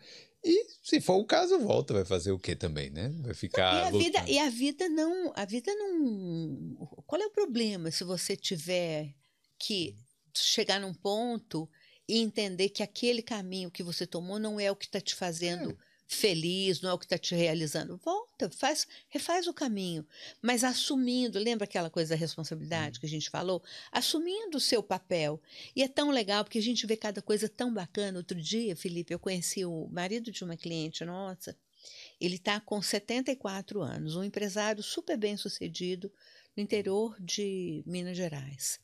E se for o caso, volta, vai fazer o quê também, né? Vai ficar. E a, vida, e a vida não. A vida não. Qual é o problema se você tiver que chegar num ponto e entender que aquele caminho que você tomou não é o que está te fazendo. É feliz, não é o que está te realizando. Volta, faz, refaz o caminho, mas assumindo, lembra aquela coisa da responsabilidade hum. que a gente falou? Assumindo o seu papel. E é tão legal porque a gente vê cada coisa tão bacana. Outro dia, Felipe, eu conheci o marido de uma cliente nossa. Ele está com 74 anos, um empresário super bem sucedido no interior de Minas Gerais.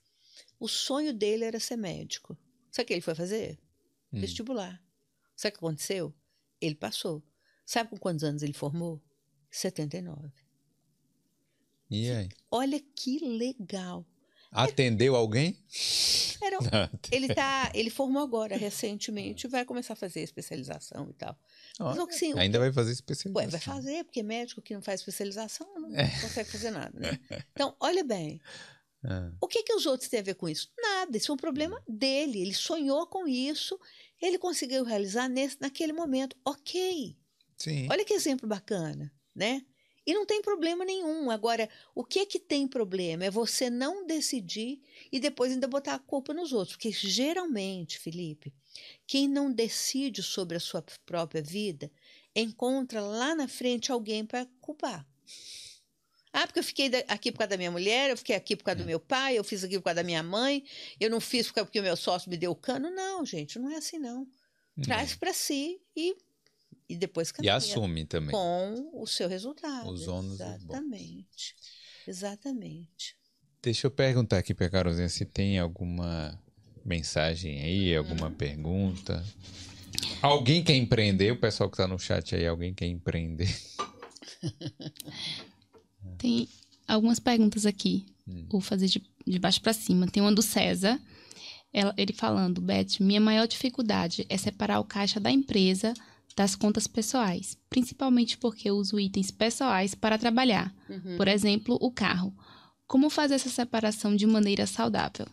O sonho dele era ser médico. Sabe o que ele foi fazer? Hum. Vestibular. Sabe o que aconteceu? Ele passou. Sabe com quantos anos ele formou? 79. E aí? Olha que legal. Atendeu alguém? Era, [laughs] ele tá, [laughs] ele formou agora recentemente, vai começar a fazer especialização e tal. Mas, assim, ainda vai fazer especialização. Ué, vai fazer, porque médico que não faz especialização não é. consegue fazer nada, né? [laughs] Então, olha bem. Ah. O que, que os outros têm a ver com isso? Nada, isso é um problema dele. Ele sonhou com isso ele conseguiu realizar nesse, naquele momento. Ok. Sim. Olha que exemplo bacana, né? E não tem problema nenhum. Agora, o que que tem problema é você não decidir e depois ainda botar a culpa nos outros. Porque geralmente, Felipe, quem não decide sobre a sua própria vida encontra lá na frente alguém para culpar. Ah, porque eu fiquei aqui por causa da minha mulher, eu fiquei aqui por causa do é. meu pai, eu fiz aqui por causa da minha mãe, eu não fiz porque o meu sócio me deu o cano. Não, gente, não é assim, não. Traz para si e, e depois caminha. E assume também. Com o seu resultado. Os ônus. Exatamente. Exatamente. Deixa eu perguntar aqui para Carolzinha se tem alguma mensagem aí, alguma hum. pergunta. Alguém quer empreender? O pessoal que está no chat aí, alguém quer empreender? [laughs] Tem algumas perguntas aqui. Hum. Vou fazer de, de baixo para cima. Tem uma do César. Ela, ele falando, Beth, minha maior dificuldade é separar o caixa da empresa das contas pessoais, principalmente porque eu uso itens pessoais para trabalhar. Uhum. Por exemplo, o carro. Como fazer essa separação de maneira saudável?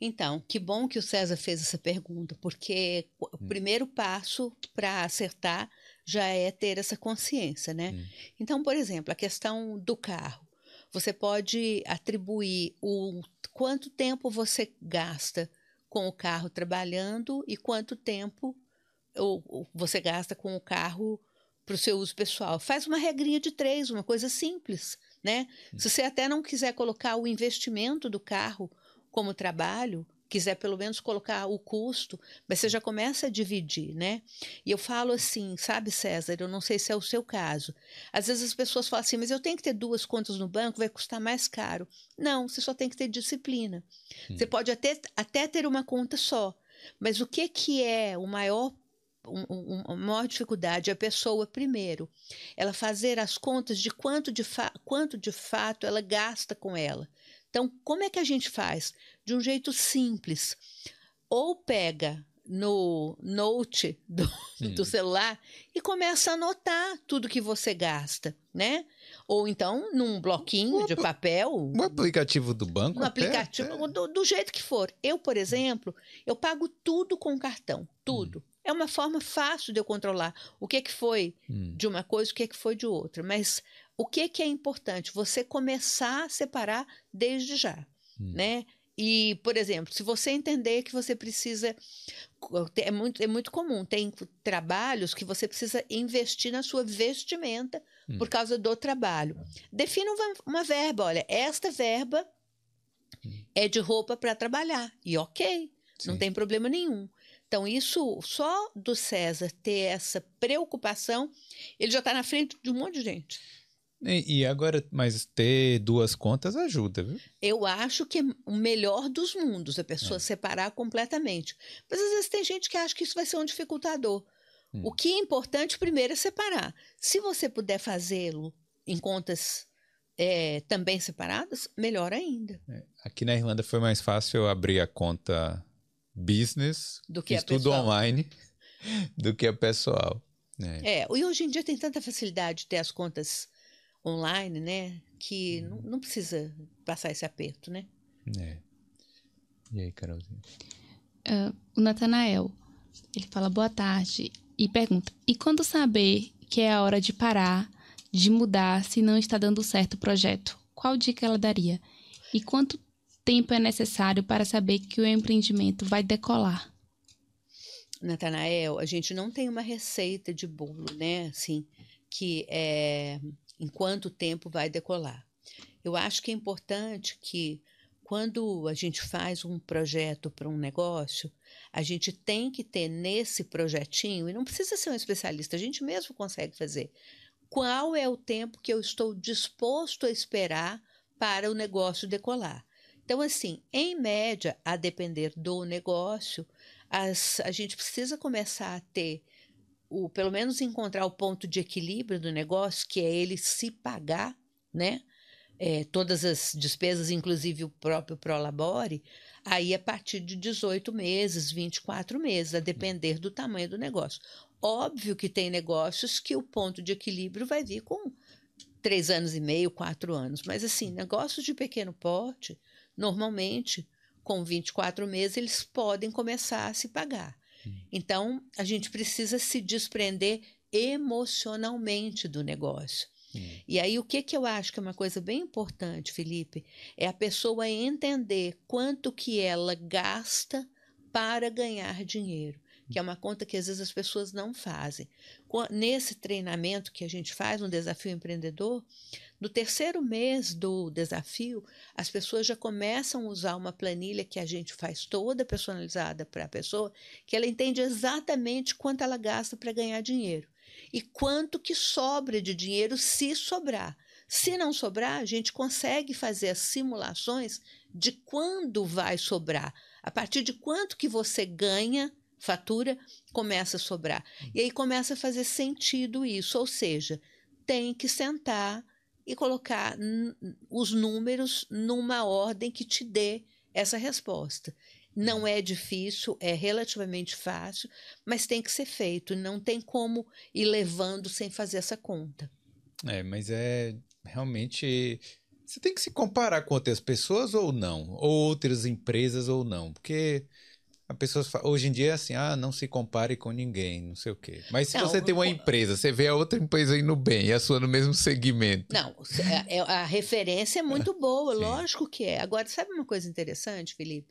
Então, que bom que o César fez essa pergunta, porque o hum. primeiro passo para acertar já é ter essa consciência, né? Hum. Então, por exemplo, a questão do carro. Você pode atribuir o quanto tempo você gasta com o carro trabalhando e quanto tempo ou, você gasta com o carro para o seu uso pessoal. Faz uma regrinha de três, uma coisa simples, né? Hum. Se você até não quiser colocar o investimento do carro como trabalho, quiser pelo menos colocar o custo, mas você já começa a dividir, né? E eu falo assim, sabe, César, eu não sei se é o seu caso. Às vezes as pessoas falam assim, mas eu tenho que ter duas contas no banco, vai custar mais caro. Não, você só tem que ter disciplina. Hum. Você pode até, até ter uma conta só, mas o que, que é o maior um, um, a maior dificuldade é a pessoa, primeiro, ela fazer as contas de quanto de, quanto de fato ela gasta com ela. Então, como é que a gente faz? De um jeito simples. Ou pega no note do, [laughs] do, celular e começa a anotar tudo que você gasta, né? Ou então num bloquinho de papel. Um aplicativo do banco. Um até, aplicativo, até. Do, do, jeito que for. Eu, por exemplo, eu pago tudo com cartão, tudo. Hum. É uma forma fácil de eu controlar o que, é que foi hum. de uma coisa, o que, é que foi de outra. Mas o que, que é importante? Você começar a separar desde já, hum. né? E, por exemplo, se você entender que você precisa. É muito, é muito comum, tem trabalhos que você precisa investir na sua vestimenta hum. por causa do trabalho. Defina uma, uma verba: olha, esta verba hum. é de roupa para trabalhar. E ok, Sim. não tem problema nenhum. Então, isso só do César ter essa preocupação, ele já está na frente de um monte de gente. E, e, agora, mas ter duas contas ajuda, viu? Eu acho que é o melhor dos mundos, a pessoa é. separar completamente. Mas às vezes tem gente que acha que isso vai ser um dificultador. Hum. O que é importante primeiro é separar. Se você puder fazê-lo em contas é, também separadas, melhor ainda. É. Aqui na Irlanda foi mais fácil eu abrir a conta business, do que estudo online, do que a pessoal. É. é, e hoje em dia tem tanta facilidade de ter as contas online, né? Que não, não precisa passar esse aperto, né? É. E aí, Carolzinha? Uh, o Natanael, ele fala boa tarde e pergunta: e quando saber que é a hora de parar, de mudar, se não está dando certo o projeto? Qual dica ela daria? E quanto tempo é necessário para saber que o empreendimento vai decolar? Natanael, a gente não tem uma receita de bolo, né? Assim, que é em quanto tempo vai decolar. Eu acho que é importante que quando a gente faz um projeto para um negócio, a gente tem que ter nesse projetinho, e não precisa ser um especialista, a gente mesmo consegue fazer, qual é o tempo que eu estou disposto a esperar para o negócio decolar. Então, assim, em média, a depender do negócio, as, a gente precisa começar a ter, o, pelo menos encontrar o ponto de equilíbrio do negócio, que é ele se pagar, né? É, todas as despesas, inclusive o próprio Prolabore, aí a partir de 18 meses, 24 meses, a depender do tamanho do negócio. Óbvio que tem negócios que o ponto de equilíbrio vai vir com três anos e meio, quatro anos, mas assim, negócios de pequeno porte, Normalmente, com 24 meses, eles podem começar a se pagar. Hum. Então, a gente precisa se desprender emocionalmente do negócio. Hum. E aí, o que, que eu acho que é uma coisa bem importante, Felipe, é a pessoa entender quanto que ela gasta para ganhar dinheiro que é uma conta que às vezes as pessoas não fazem. Nesse treinamento que a gente faz no Desafio Empreendedor, no terceiro mês do desafio, as pessoas já começam a usar uma planilha que a gente faz toda personalizada para a pessoa, que ela entende exatamente quanto ela gasta para ganhar dinheiro e quanto que sobra de dinheiro se sobrar. Se não sobrar, a gente consegue fazer as simulações de quando vai sobrar. A partir de quanto que você ganha, fatura, começa a sobrar. E aí começa a fazer sentido isso. Ou seja, tem que sentar e colocar os números numa ordem que te dê essa resposta. Não é difícil, é relativamente fácil, mas tem que ser feito. Não tem como ir levando sem fazer essa conta. É, mas é realmente. Você tem que se comparar com outras pessoas ou não? Ou outras empresas ou não? Porque a pessoa hoje em dia é assim, ah, não se compare com ninguém, não sei o quê. Mas se não, você tem uma empresa, você vê a outra empresa indo bem e a sua no mesmo segmento. Não, a, é, a referência é muito boa, [laughs] lógico que é. Agora, sabe uma coisa interessante, Felipe?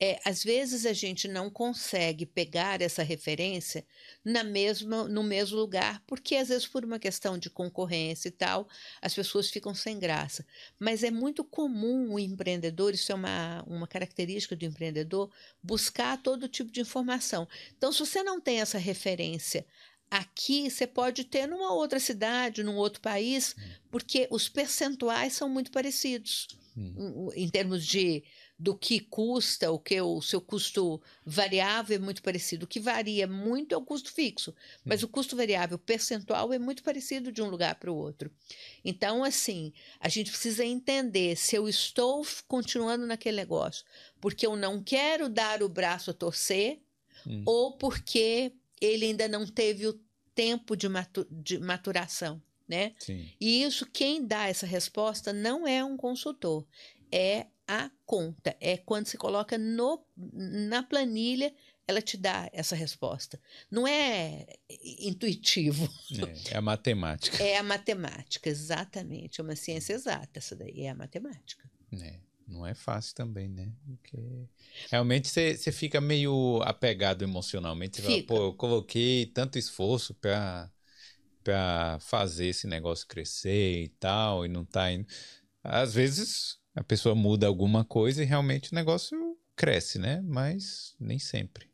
É, às vezes a gente não consegue pegar essa referência na mesma, no mesmo lugar, porque às vezes por uma questão de concorrência e tal, as pessoas ficam sem graça. Mas é muito comum o empreendedor, isso é uma, uma característica do empreendedor, buscar todo tipo de informação. Então, se você não tem essa referência aqui, você pode ter numa outra cidade, num outro país, hum. porque os percentuais são muito parecidos. Hum. Em termos de do que custa, o que o seu custo variável é muito parecido. O que varia muito é o custo fixo, mas hum. o custo variável percentual é muito parecido de um lugar para o outro. Então, assim, a gente precisa entender se eu estou continuando naquele negócio porque eu não quero dar o braço a torcer hum. ou porque ele ainda não teve o tempo de, matu de maturação. Né? Sim. E isso, quem dá essa resposta não é um consultor, é a conta. É quando se coloca no, na planilha, ela te dá essa resposta. Não é intuitivo. É, é a matemática. É a matemática, exatamente. É uma ciência exata, essa daí. É a matemática. É. Não é fácil também, né? Porque realmente você fica meio apegado emocionalmente. Você fala, pô, eu coloquei tanto esforço para para fazer esse negócio crescer e tal, e não tá indo. Às vezes a pessoa muda alguma coisa e realmente o negócio cresce, né? Mas nem sempre.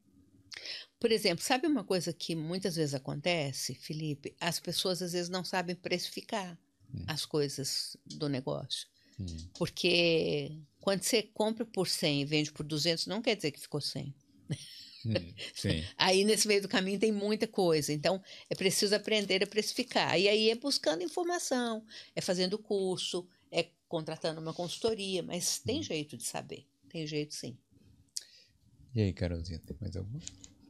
Por exemplo, sabe uma coisa que muitas vezes acontece, Felipe? As pessoas às vezes não sabem precificar hum. as coisas do negócio. Hum. Porque quando você compra por 100 e vende por 200, não quer dizer que ficou 100. Hum, [laughs] aí nesse meio do caminho tem muita coisa. Então é preciso aprender a precificar. E aí é buscando informação, é fazendo curso, é contratando uma consultoria, mas tem hum. jeito de saber. Tem jeito sim. E aí, Carolzinha, tem mais alguma?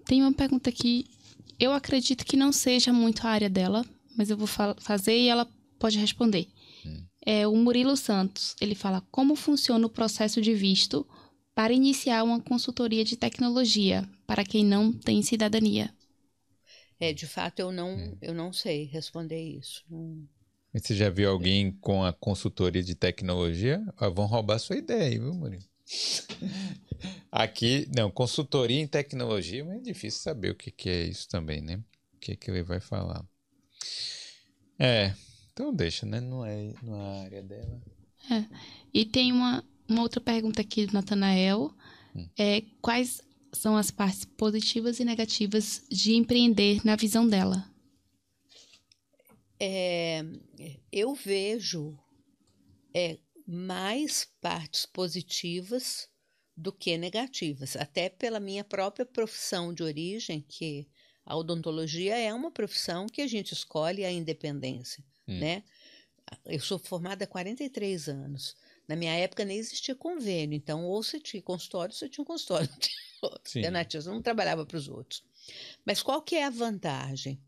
Tem uma pergunta que eu acredito que não seja muito a área dela, mas eu vou fa fazer e ela pode responder. Hum. É o Murilo Santos. Ele fala como funciona o processo de visto para iniciar uma consultoria de tecnologia para quem não tem cidadania. É, de fato, eu não, hum. eu não sei responder isso. Não, você já viu alguém com a consultoria de tecnologia? Ah, vão roubar sua ideia, viu, Murilo? [laughs] Aqui, não, consultoria em tecnologia, mas é difícil saber o que, que é isso também, né? O que, que ele vai falar. É, então deixa, né? Não é, não é a área dela. É. E tem uma, uma outra pergunta aqui do Natanael. Hum. É, quais são as partes positivas e negativas de empreender na visão dela? É, eu vejo é, mais partes positivas do que negativas, até pela minha própria profissão de origem, que a odontologia é uma profissão que a gente escolhe a independência, hum. né? Eu sou formada há 43 anos. Na minha época nem existia convênio, então ou você tinha consultório, você tinha um consultório. [laughs] Alternativas, não trabalhava para os outros. Mas qual que é a vantagem?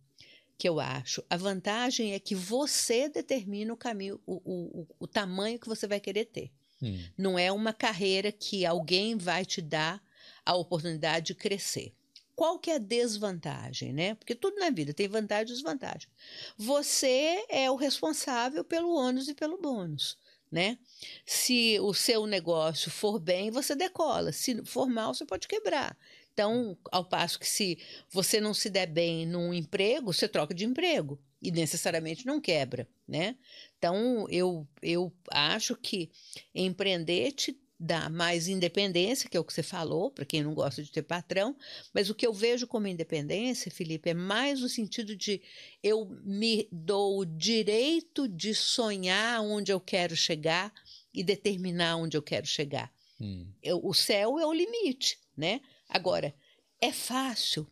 Que eu acho. A vantagem é que você determina o caminho, o, o, o tamanho que você vai querer ter. Hum. Não é uma carreira que alguém vai te dar a oportunidade de crescer. Qual que é a desvantagem, né? Porque tudo na vida tem vantagem e desvantagem. Você é o responsável pelo ônus e pelo bônus, né? Se o seu negócio for bem, você decola. Se for mal, você pode quebrar. Então, ao passo que se você não se der bem num emprego, você troca de emprego e necessariamente não quebra, né? Então, eu, eu acho que empreender te, dá mais independência, que é o que você falou, para quem não gosta de ter patrão, mas o que eu vejo como independência, Felipe, é mais no sentido de eu me dou o direito de sonhar onde eu quero chegar e determinar onde eu quero chegar. Hum. Eu, o céu é o limite, né? Agora, é fácil,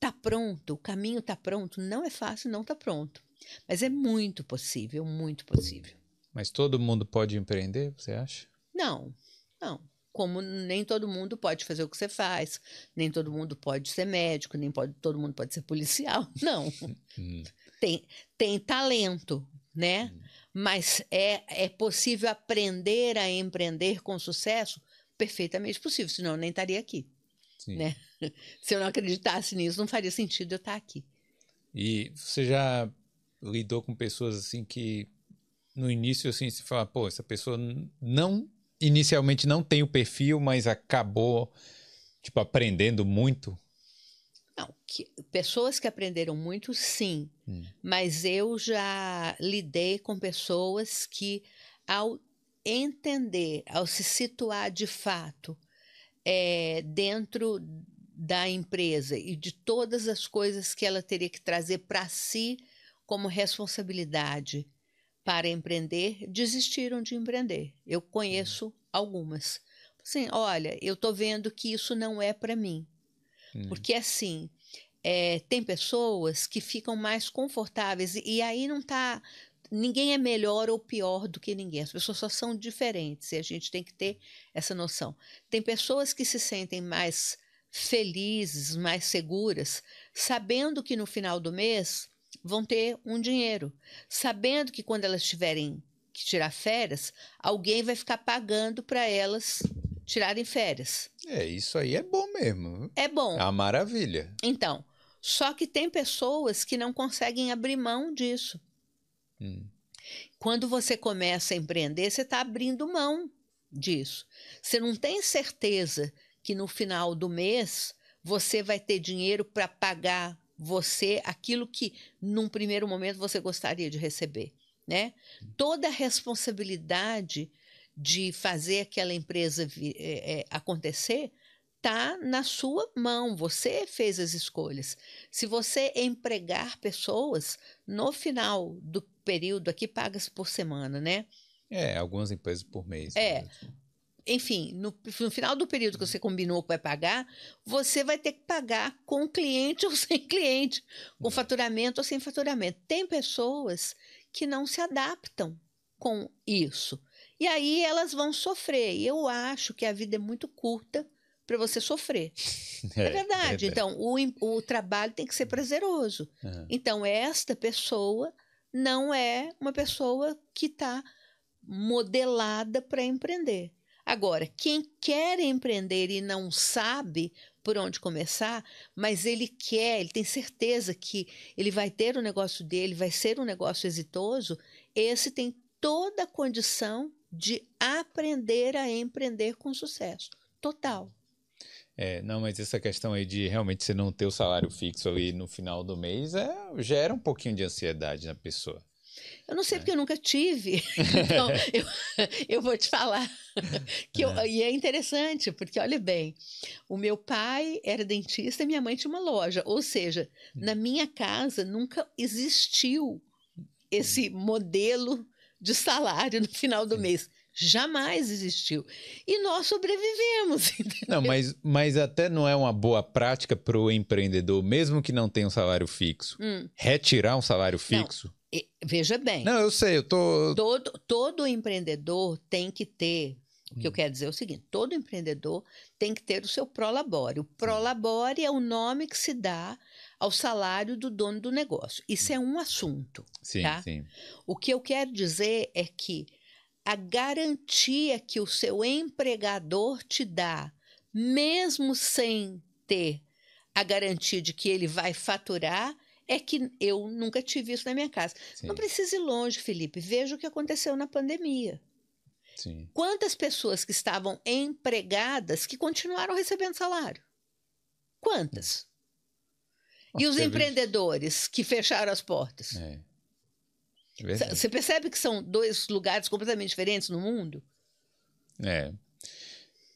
tá pronto, o caminho tá pronto. Não é fácil, não tá pronto. Mas é muito possível, muito possível. Mas todo mundo pode empreender, você acha? Não, não. Como nem todo mundo pode fazer o que você faz, nem todo mundo pode ser médico, nem pode, todo mundo pode ser policial. [laughs] Não. Hum. tem, tem talento, né? Hum. Mas é, é possível aprender a empreender com sucesso? Perfeitamente possível, senão eu nem estaria aqui. Né? [laughs] Se eu não acreditasse nisso, não faria sentido eu estar aqui. E você já lidou com pessoas assim que no início assim se fala, pô, essa pessoa não inicialmente não tem o perfil, mas acabou tipo aprendendo muito? Não, que, pessoas que aprenderam muito, sim. Hum. Mas eu já lidei com pessoas que, ao entender, ao se situar de fato é, dentro da empresa e de todas as coisas que ela teria que trazer para si como responsabilidade para empreender, desistiram de empreender. Eu conheço algumas. Assim, olha, eu estou vendo que isso não é para mim. Hum. Porque assim, é, tem pessoas que ficam mais confortáveis, e, e aí não está. Ninguém é melhor ou pior do que ninguém, as pessoas só são diferentes e a gente tem que ter essa noção. Tem pessoas que se sentem mais felizes, mais seguras, sabendo que no final do mês vão ter um dinheiro, sabendo que quando elas tiverem que tirar férias, alguém vai ficar pagando para elas tirarem férias. É, isso aí é bom mesmo. É bom. É uma maravilha. Então, só que tem pessoas que não conseguem abrir mão disso. Hum. Quando você começa a empreender, você está abrindo mão disso. Você não tem certeza que no final do mês você vai ter dinheiro para pagar você aquilo que num primeiro momento você gostaria de receber, né? Hum. Toda a responsabilidade de fazer aquela empresa é, é, acontecer está na sua mão. Você fez as escolhas. Se você empregar pessoas, no final do período aqui paga-se por semana, né? É, algumas empresas por mês. É. Né? Enfim, no, no, final do período que você combinou vai pagar, você vai ter que pagar com cliente [laughs] ou sem cliente, com faturamento ou sem faturamento. Tem pessoas que não se adaptam com isso. E aí elas vão sofrer. E eu acho que a vida é muito curta para você sofrer. [laughs] É, é verdade. É então, o, o trabalho tem que ser prazeroso. Uhum. Então, esta pessoa não é uma pessoa que está modelada para empreender. Agora, quem quer empreender e não sabe por onde começar, mas ele quer, ele tem certeza que ele vai ter o negócio dele, vai ser um negócio exitoso, esse tem toda a condição de aprender a empreender com sucesso. Total. É, não, mas essa questão aí de realmente você não ter o salário fixo ali no final do mês é, gera um pouquinho de ansiedade na pessoa. Eu não sei é. porque eu nunca tive. [laughs] Então, [laughs] eu, eu vou te falar. que eu, é. E é interessante, porque olha bem, o meu pai era dentista e minha mãe tinha uma loja. Ou seja, hum. na minha casa nunca existiu esse modelo de salário no final do mês jamais existiu. E nós sobrevivemos. [laughs] Entendeu? Não, mas, mas até não é uma boa prática para o empreendedor, mesmo que não tenha um salário fixo, hum. retirar um salário fixo. Não, veja bem. Não, eu sei, eu tô. Todo, todo empreendedor tem que ter. O que hum. eu quero dizer é o seguinte: todo empreendedor tem que ter o seu prolabore. O prolabore é o nome que se dá ao salário do dono do negócio. Isso é um assunto. Sim, tá? sim. O que eu quero dizer é que a garantia que o seu empregador te dá, mesmo sem ter a garantia de que ele vai faturar, é que eu nunca tive isso na minha casa. Sim. Não precisa ir longe, Felipe. Veja o que aconteceu na pandemia. Sim. Quantas pessoas que estavam empregadas que continuaram recebendo salário? Quantas? E os empreendedores que fecharam as portas? É. Você percebe que são dois lugares completamente diferentes no mundo? É.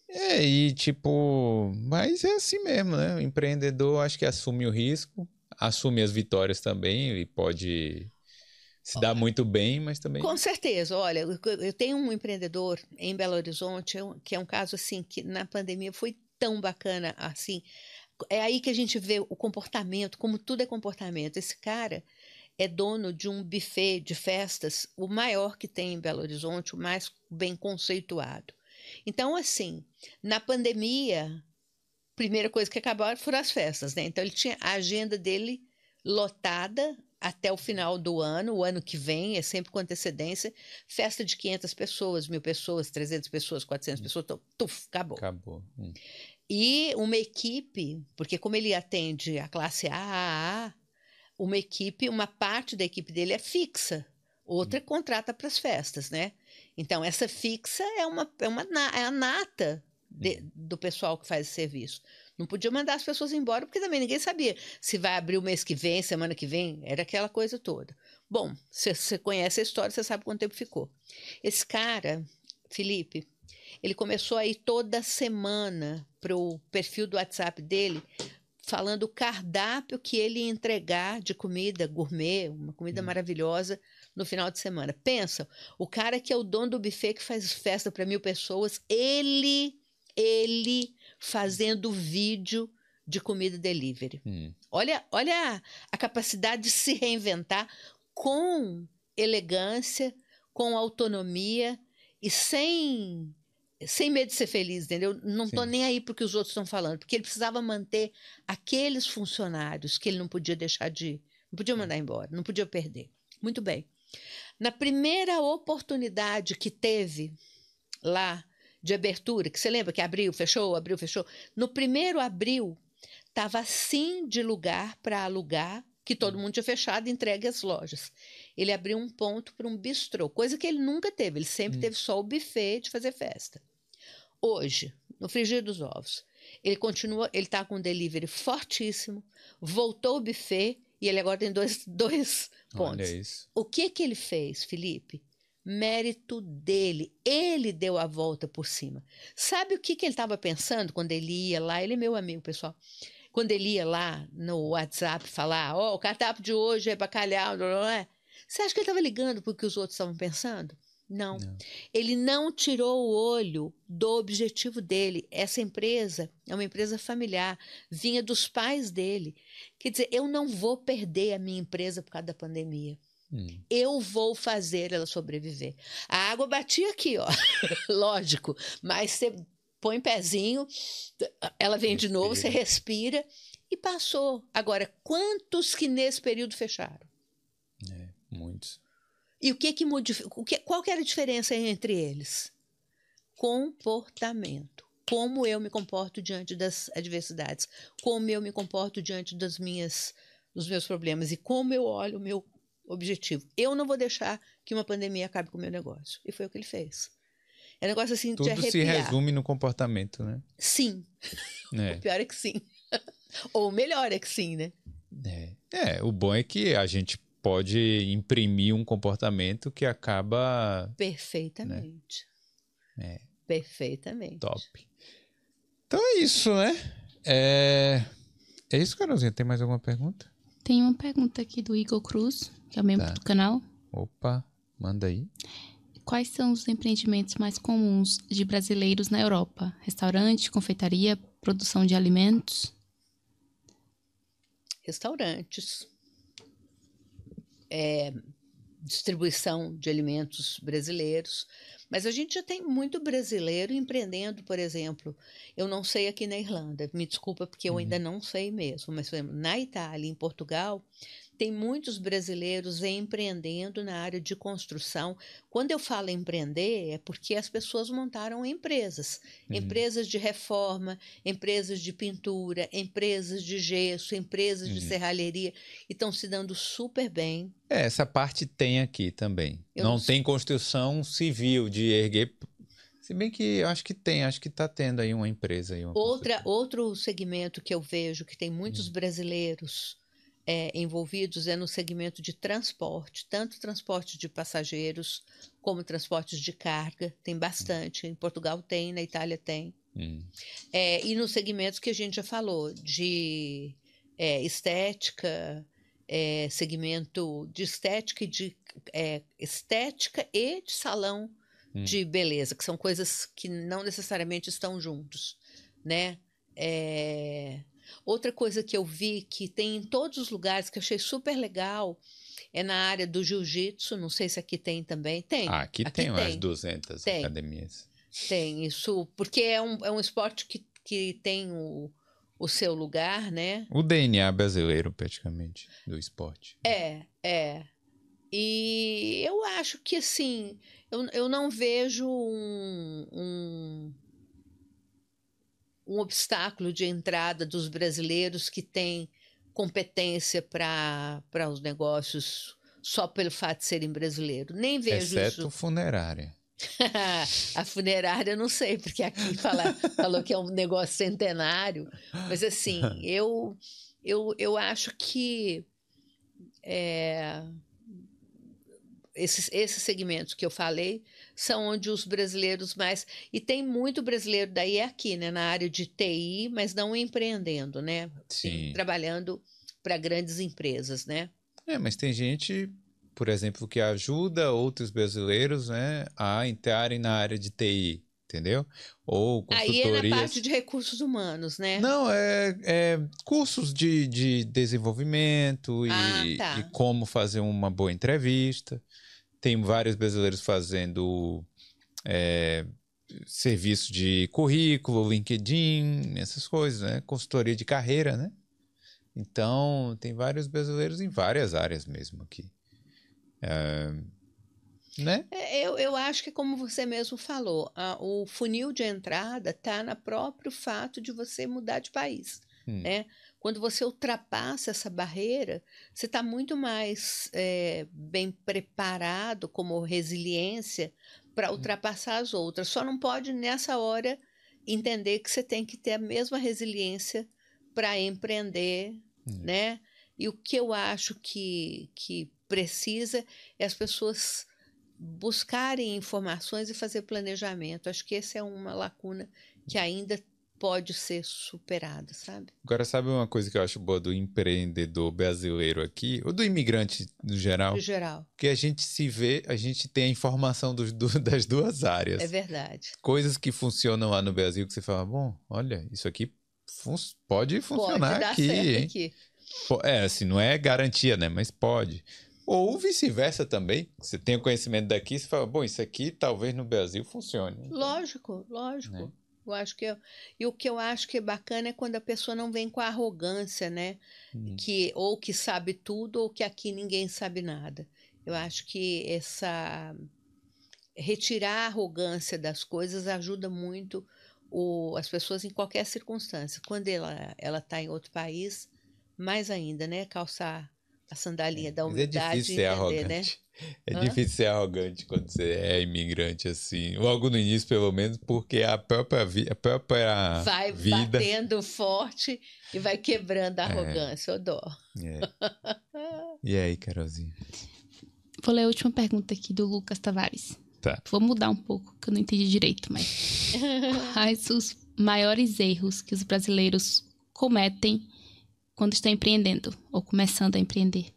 É, e tipo, mas é assim mesmo, né? O empreendedor acho que assume o risco, assume as vitórias também e pode se dar muito bem, mas também. Com certeza. Olha, eu tenho um empreendedor em Belo Horizonte, que é um caso assim, que na pandemia foi tão bacana assim. É aí que a gente vê o comportamento, como tudo é comportamento. Esse cara é dono de um buffet de festas, o maior que tem em Belo Horizonte, o mais bem conceituado. Então, assim, na pandemia, primeira coisa que acabou foram as festas, né? Então, ele tinha a agenda dele lotada até o final do ano, o ano que vem, é sempre com antecedência, festa de 500 pessoas, mil pessoas, 300 pessoas, 400 hum. pessoas, tuf, acabou. Acabou. Hum. E uma equipe, porque como ele atende a classe AAA, uma equipe, uma parte da equipe dele é fixa, outra hum. contrata para as festas, né? Então, essa fixa é, uma, é, uma, é a nata de, hum. do pessoal que faz esse serviço. Não podia mandar as pessoas embora, porque também ninguém sabia se vai abrir o mês que vem, semana que vem, era aquela coisa toda. Bom, se você conhece a história, você sabe quanto tempo ficou. Esse cara, Felipe, ele começou a ir toda semana para o perfil do WhatsApp dele, falando o cardápio que ele ia entregar de comida gourmet, uma comida hum. maravilhosa, no final de semana. Pensa, o cara que é o dono do buffet que faz festa para mil pessoas, ele, ele fazendo vídeo de comida delivery. Hum. Olha, olha a, a capacidade de se reinventar com elegância, com autonomia e sem sem medo de ser feliz, entendeu? Não estou nem aí porque os outros estão falando, porque ele precisava manter aqueles funcionários que ele não podia deixar de, não podia mandar embora, não podia perder. Muito bem. Na primeira oportunidade que teve lá de abertura, que você lembra que abriu, fechou, abriu, fechou. No primeiro abril, estava assim de lugar para alugar, que todo mundo tinha fechado, entregue às lojas. Ele abriu um ponto para um bistrô, coisa que ele nunca teve, ele sempre hum. teve só o buffet de fazer festa. Hoje, no frigir dos ovos, ele continua, ele está com um delivery fortíssimo, voltou o buffet e ele agora tem dois, [laughs] dois pontos. O que que ele fez, Felipe? mérito dele. Ele deu a volta por cima. Sabe o que, que ele estava pensando quando ele ia lá? Ele é meu amigo, pessoal. Quando ele ia lá no WhatsApp falar, ó, oh, o cardápio de hoje é bacalhau, não é? Você acha que ele estava ligando para o que os outros estavam pensando? Não. não. Ele não tirou o olho do objetivo dele. Essa empresa é uma empresa familiar, vinha dos pais dele. Quer dizer, eu não vou perder a minha empresa por causa da pandemia. Hum. Eu vou fazer ela sobreviver. A água batia aqui, ó. [laughs] Lógico. Mas você põe pezinho, ela vem respira. de novo, você respira e passou. Agora, quantos que nesse período fecharam? É, muitos. E o que que modificou? Qual que era a diferença entre eles? Comportamento. Como eu me comporto diante das adversidades, como eu me comporto diante das minhas, dos meus problemas e como eu olho o meu objetivo. Eu não vou deixar que uma pandemia acabe com o meu negócio. E foi o que ele fez. É um negócio assim Tudo de arrepiar. se resume no comportamento, né? Sim. É. [laughs] O pior é que sim. [laughs] Ou o melhor é que sim, né? É. é, o bom é que a gente pode imprimir um comportamento que acaba. Perfeitamente. Né? É. Perfeitamente. Top. Então é isso, né? É, é isso, Carolzinha. Tem mais alguma pergunta? Tem uma pergunta aqui do Igor Cruz que é membro tá. do canal. Opa, manda aí. Quais são os empreendimentos mais comuns de brasileiros na Europa? Restaurante, confeitaria, produção de alimentos? Restaurantes. É, distribuição de alimentos brasileiros. Mas a gente já tem muito brasileiro empreendendo, por exemplo. Eu não sei aqui na Irlanda, me desculpa porque eu uhum. ainda não sei mesmo, mas exemplo, na Itália, em Portugal, tem muitos brasileiros empreendendo na área de construção. Quando eu falo empreender, é porque as pessoas montaram empresas. Uhum. Empresas de reforma, empresas de pintura, empresas de gesso, empresas uhum. de serralheria. E estão se dando super bem. É, essa parte tem aqui também. Eu não, não tem construção civil de erguer se bem que eu acho que tem, acho que está tendo aí uma empresa. Aí, uma Outra, outro segmento que eu vejo que tem muitos hum. brasileiros é, envolvidos é no segmento de transporte, tanto transporte de passageiros como transportes de carga, tem bastante. Em Portugal tem, na Itália tem. Hum. É, e nos segmentos que a gente já falou, de é, estética, é, segmento de estética e de é, estética e de salão hum. de beleza, que são coisas que não necessariamente estão juntos, né? É... Outra coisa que eu vi que tem em todos os lugares que eu achei super legal é na área do jiu-jitsu. Não sei se aqui tem também. Tem. Ah, aqui, aqui tem, tem umas 200 tem. academias. Tem isso, porque é um, é um esporte que, que tem o, o seu lugar, né? O DNA brasileiro, praticamente, do esporte. É, é. E eu acho que, assim, eu, eu não vejo um, um, um obstáculo de entrada dos brasileiros que têm competência para os negócios só pelo fato de serem brasileiros. Nem vejo Exceto isso. funerária. [laughs] a funerária eu não sei, porque aqui fala, falou que é um negócio centenário. Mas assim, [laughs] eu, eu, eu acho que é, esses, esses segmentos que eu falei são onde os brasileiros mais. E tem muito brasileiro daí aqui, né? Na área de TI, mas não empreendendo, né? Sim. Trabalhando para grandes empresas, né? É, mas tem gente por exemplo, que ajuda outros brasileiros né, a entrarem na área de TI, entendeu? Ou consultorias... Aí é na parte de recursos humanos, né? Não, é, é cursos de, de desenvolvimento e, ah, tá. e como fazer uma boa entrevista. Tem vários brasileiros fazendo é, serviço de currículo, LinkedIn, essas coisas, né? Consultoria de carreira, né? Então, tem vários brasileiros em várias áreas mesmo aqui. É, né? É, eu, eu acho que, como você mesmo falou, a, o funil de entrada está no próprio fato de você mudar de país. Hum. Né? Quando você ultrapassa essa barreira, você está muito mais é, bem preparado, como resiliência, para hum. ultrapassar as outras. Só não pode, nessa hora, entender que você tem que ter a mesma resiliência para empreender, né? E o que eu acho que, que precisa é as pessoas buscarem informações e fazer planejamento. Acho que essa é uma lacuna que ainda pode ser superada, sabe? Agora, sabe uma coisa que eu acho boa do empreendedor brasileiro aqui, ou do imigrante no geral? No geral. Que a gente se vê, a gente tem a informação do, [laughs] das duas áreas. É verdade. Coisas que funcionam lá no Brasil que você fala, bom, olha, isso aqui fun pode funcionar pode dar aqui, certo hein? aqui. É, assim, não é garantia, né? Mas pode. Ou vice-versa também. Você tem o conhecimento daqui e fala, bom, isso aqui talvez no Brasil funcione. Lógico, lógico. Né? Eu acho que eu, e o que eu acho que é bacana é quando a pessoa não vem com arrogância, né? Hum. Que ou que sabe tudo ou que aqui ninguém sabe nada. Eu acho que essa retirar a arrogância das coisas ajuda muito o, as pessoas em qualquer circunstância. Quando ela ela está em outro país, mais ainda, né? Calçar a sandalinha da humildade. Mas é difícil ser entender, arrogante. Né? É Hã? difícil ser arrogante quando você é imigrante, assim. Logo no início, pelo menos, porque a própria, vi a própria vai vida... Vai batendo forte e vai quebrando a é. arrogância, é. dó. É. [laughs] e aí, Carolzinha? Vou ler a última pergunta aqui do Lucas Tavares. Tá. Vou mudar um pouco, que eu não entendi direito, mas... [laughs] Quais os maiores erros que os brasileiros cometem quando estão empreendendo ou começando a empreender?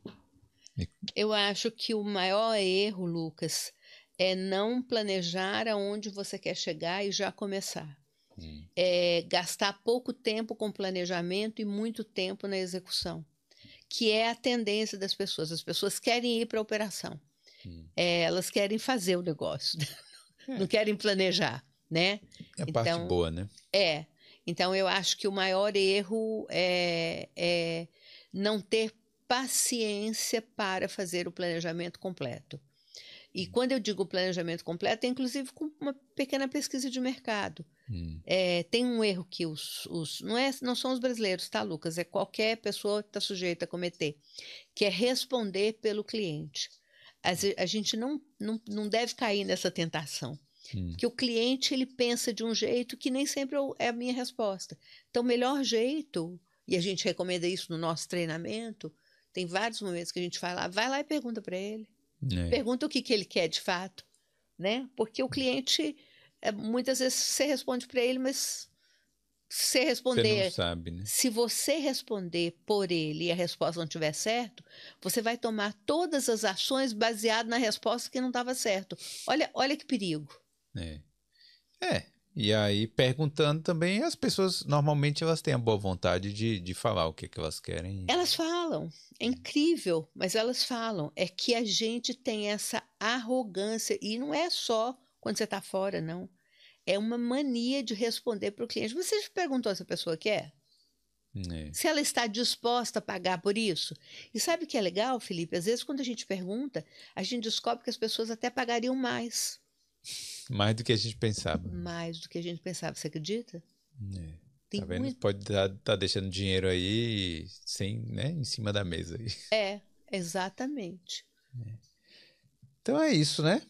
Eu acho que o maior erro, Lucas, é não planejar aonde você quer chegar e já começar. Hum. É gastar pouco tempo com planejamento e muito tempo na execução, que é a tendência das pessoas. As pessoas querem ir para a operação, hum. é, elas querem fazer o negócio, [laughs] é. não querem planejar, né? É a então, parte boa, né? É. Então, eu acho que o maior erro é, é não ter paciência para fazer o planejamento completo. E hum. quando eu digo planejamento completo, é inclusive com uma pequena pesquisa de mercado. Hum. É, tem um erro que os, os, não, é, não são os brasileiros, tá, Lucas? É qualquer pessoa que está sujeita a cometer, que é responder pelo cliente. A, a gente não, não, não deve cair nessa tentação. Hum. Que o cliente ele pensa de um jeito que nem sempre é a minha resposta. Então, o melhor jeito, e a gente recomenda isso no nosso treinamento, tem vários momentos que a gente vai lá, vai lá e pergunta para ele. É. Pergunta o que, que ele quer de fato, né? Porque o cliente é, muitas vezes você responde para ele, mas se responder. Você sabe, né? Se você responder por ele e a resposta não estiver certo, você vai tomar todas as ações baseado na resposta que não estava certo. Olha, olha que perigo. É. É. E aí, perguntando também, as pessoas normalmente elas têm a boa vontade de, de falar o que, que elas querem. Elas falam. É incrível, mas elas falam. É que a gente tem essa arrogância. E não é só quando você está fora, não. É uma mania de responder para o cliente. Você já perguntou se a pessoa quer? É. Se ela está disposta a pagar por isso. E sabe o que é legal, Felipe? Às vezes, quando a gente pergunta, a gente descobre que as pessoas até pagariam mais. Mais do que a gente pensava. Mais do que a gente pensava, você acredita? É. Tem tá vendo? Muito... Pode estar tá, tá deixando dinheiro aí sem, né, em cima da mesa. Aí. [laughs] É, exatamente. É. Então é isso, né?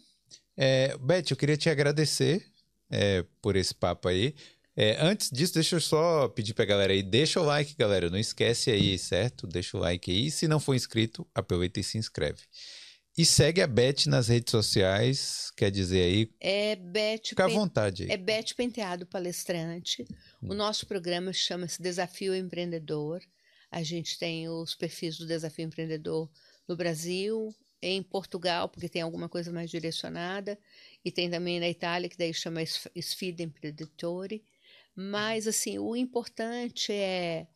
É, Beth, eu queria te agradecer é, por esse papo aí. É, antes disso, deixa eu só pedir pra galera aí, deixa o like, galera. Não esquece aí, certo? Deixa o like aí. Se não for inscrito, aproveita e se inscreve. E segue a Beth nas redes sociais, quer dizer aí. É Beth. Fica à vontade aí. É Beth Penteado Palestrante. Hum. O nosso programa chama-se Desafio Empreendedor. A gente tem os perfis do Desafio Empreendedor no Brasil, em Portugal, porque tem alguma coisa mais direcionada, e tem também na Itália, que daí chama Sfida Imprenditori. Mas, assim, o importante é,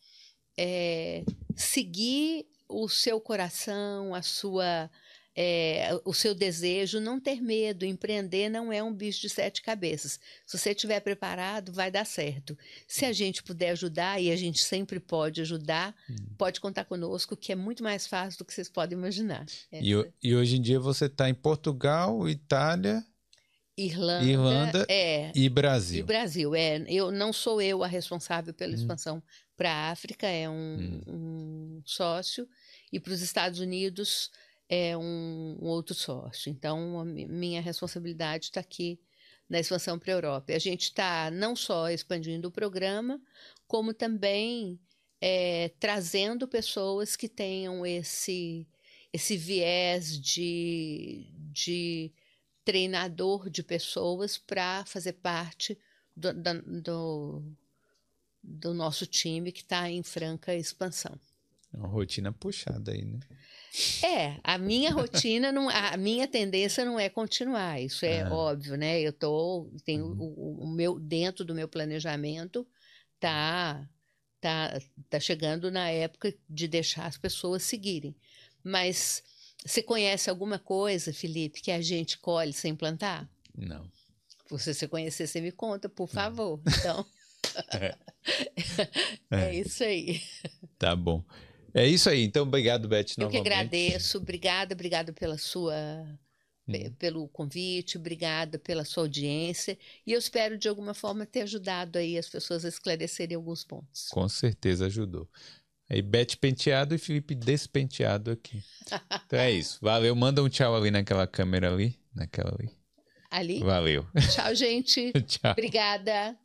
é seguir o seu coração, a sua é, o seu desejo, não ter medo. Empreender não é um bicho de sete cabeças. Se você estiver preparado, vai dar certo. Se a gente puder ajudar, e a gente sempre pode ajudar, hum. pode contar conosco, que é muito mais fácil do que vocês podem imaginar. E, e hoje em dia você está em Portugal, Itália. Irlanda, Irlanda é, e Brasil. E Brasil, é. Eu não sou eu a responsável pela hum. expansão para a África, é um, hum. um sócio. E para os Estados Unidos, é um, um outro sócio. Então, a minha responsabilidade está aqui na expansão para a Europa. E a gente está não só expandindo o programa, como também é, trazendo pessoas que tenham esse, esse viés de, de treinador de pessoas para fazer parte do, do, do nosso time que está em franca expansão. É uma rotina puxada aí, né? É, a minha rotina, não, a minha tendência não é continuar, isso é, óbvio, né? Eu tô, tenho uhum. o, o, meu, dentro do meu planejamento, tá, tá, tá chegando na época de deixar as pessoas seguirem. Mas você conhece alguma coisa, Felipe, que a gente colhe sem plantar? Não. Se você conhecer, você me conta, por favor. Então, [laughs] é. [laughs] é. é isso aí. Tá bom. É isso aí. Então, obrigado, Beth, Eu que agradeço. Obrigada, obrigada pela sua hum. pelo convite, obrigada pela sua audiência e eu espero de alguma forma ter ajudado aí as pessoas a esclarecerem alguns pontos. Com certeza ajudou. Aí Beth penteado e Felipe despenteado aqui. Então é isso. Valeu. Manda um tchau ali naquela câmera ali, naquela ali. Ali? Valeu. Tchau, gente. [laughs] tchau. Obrigada.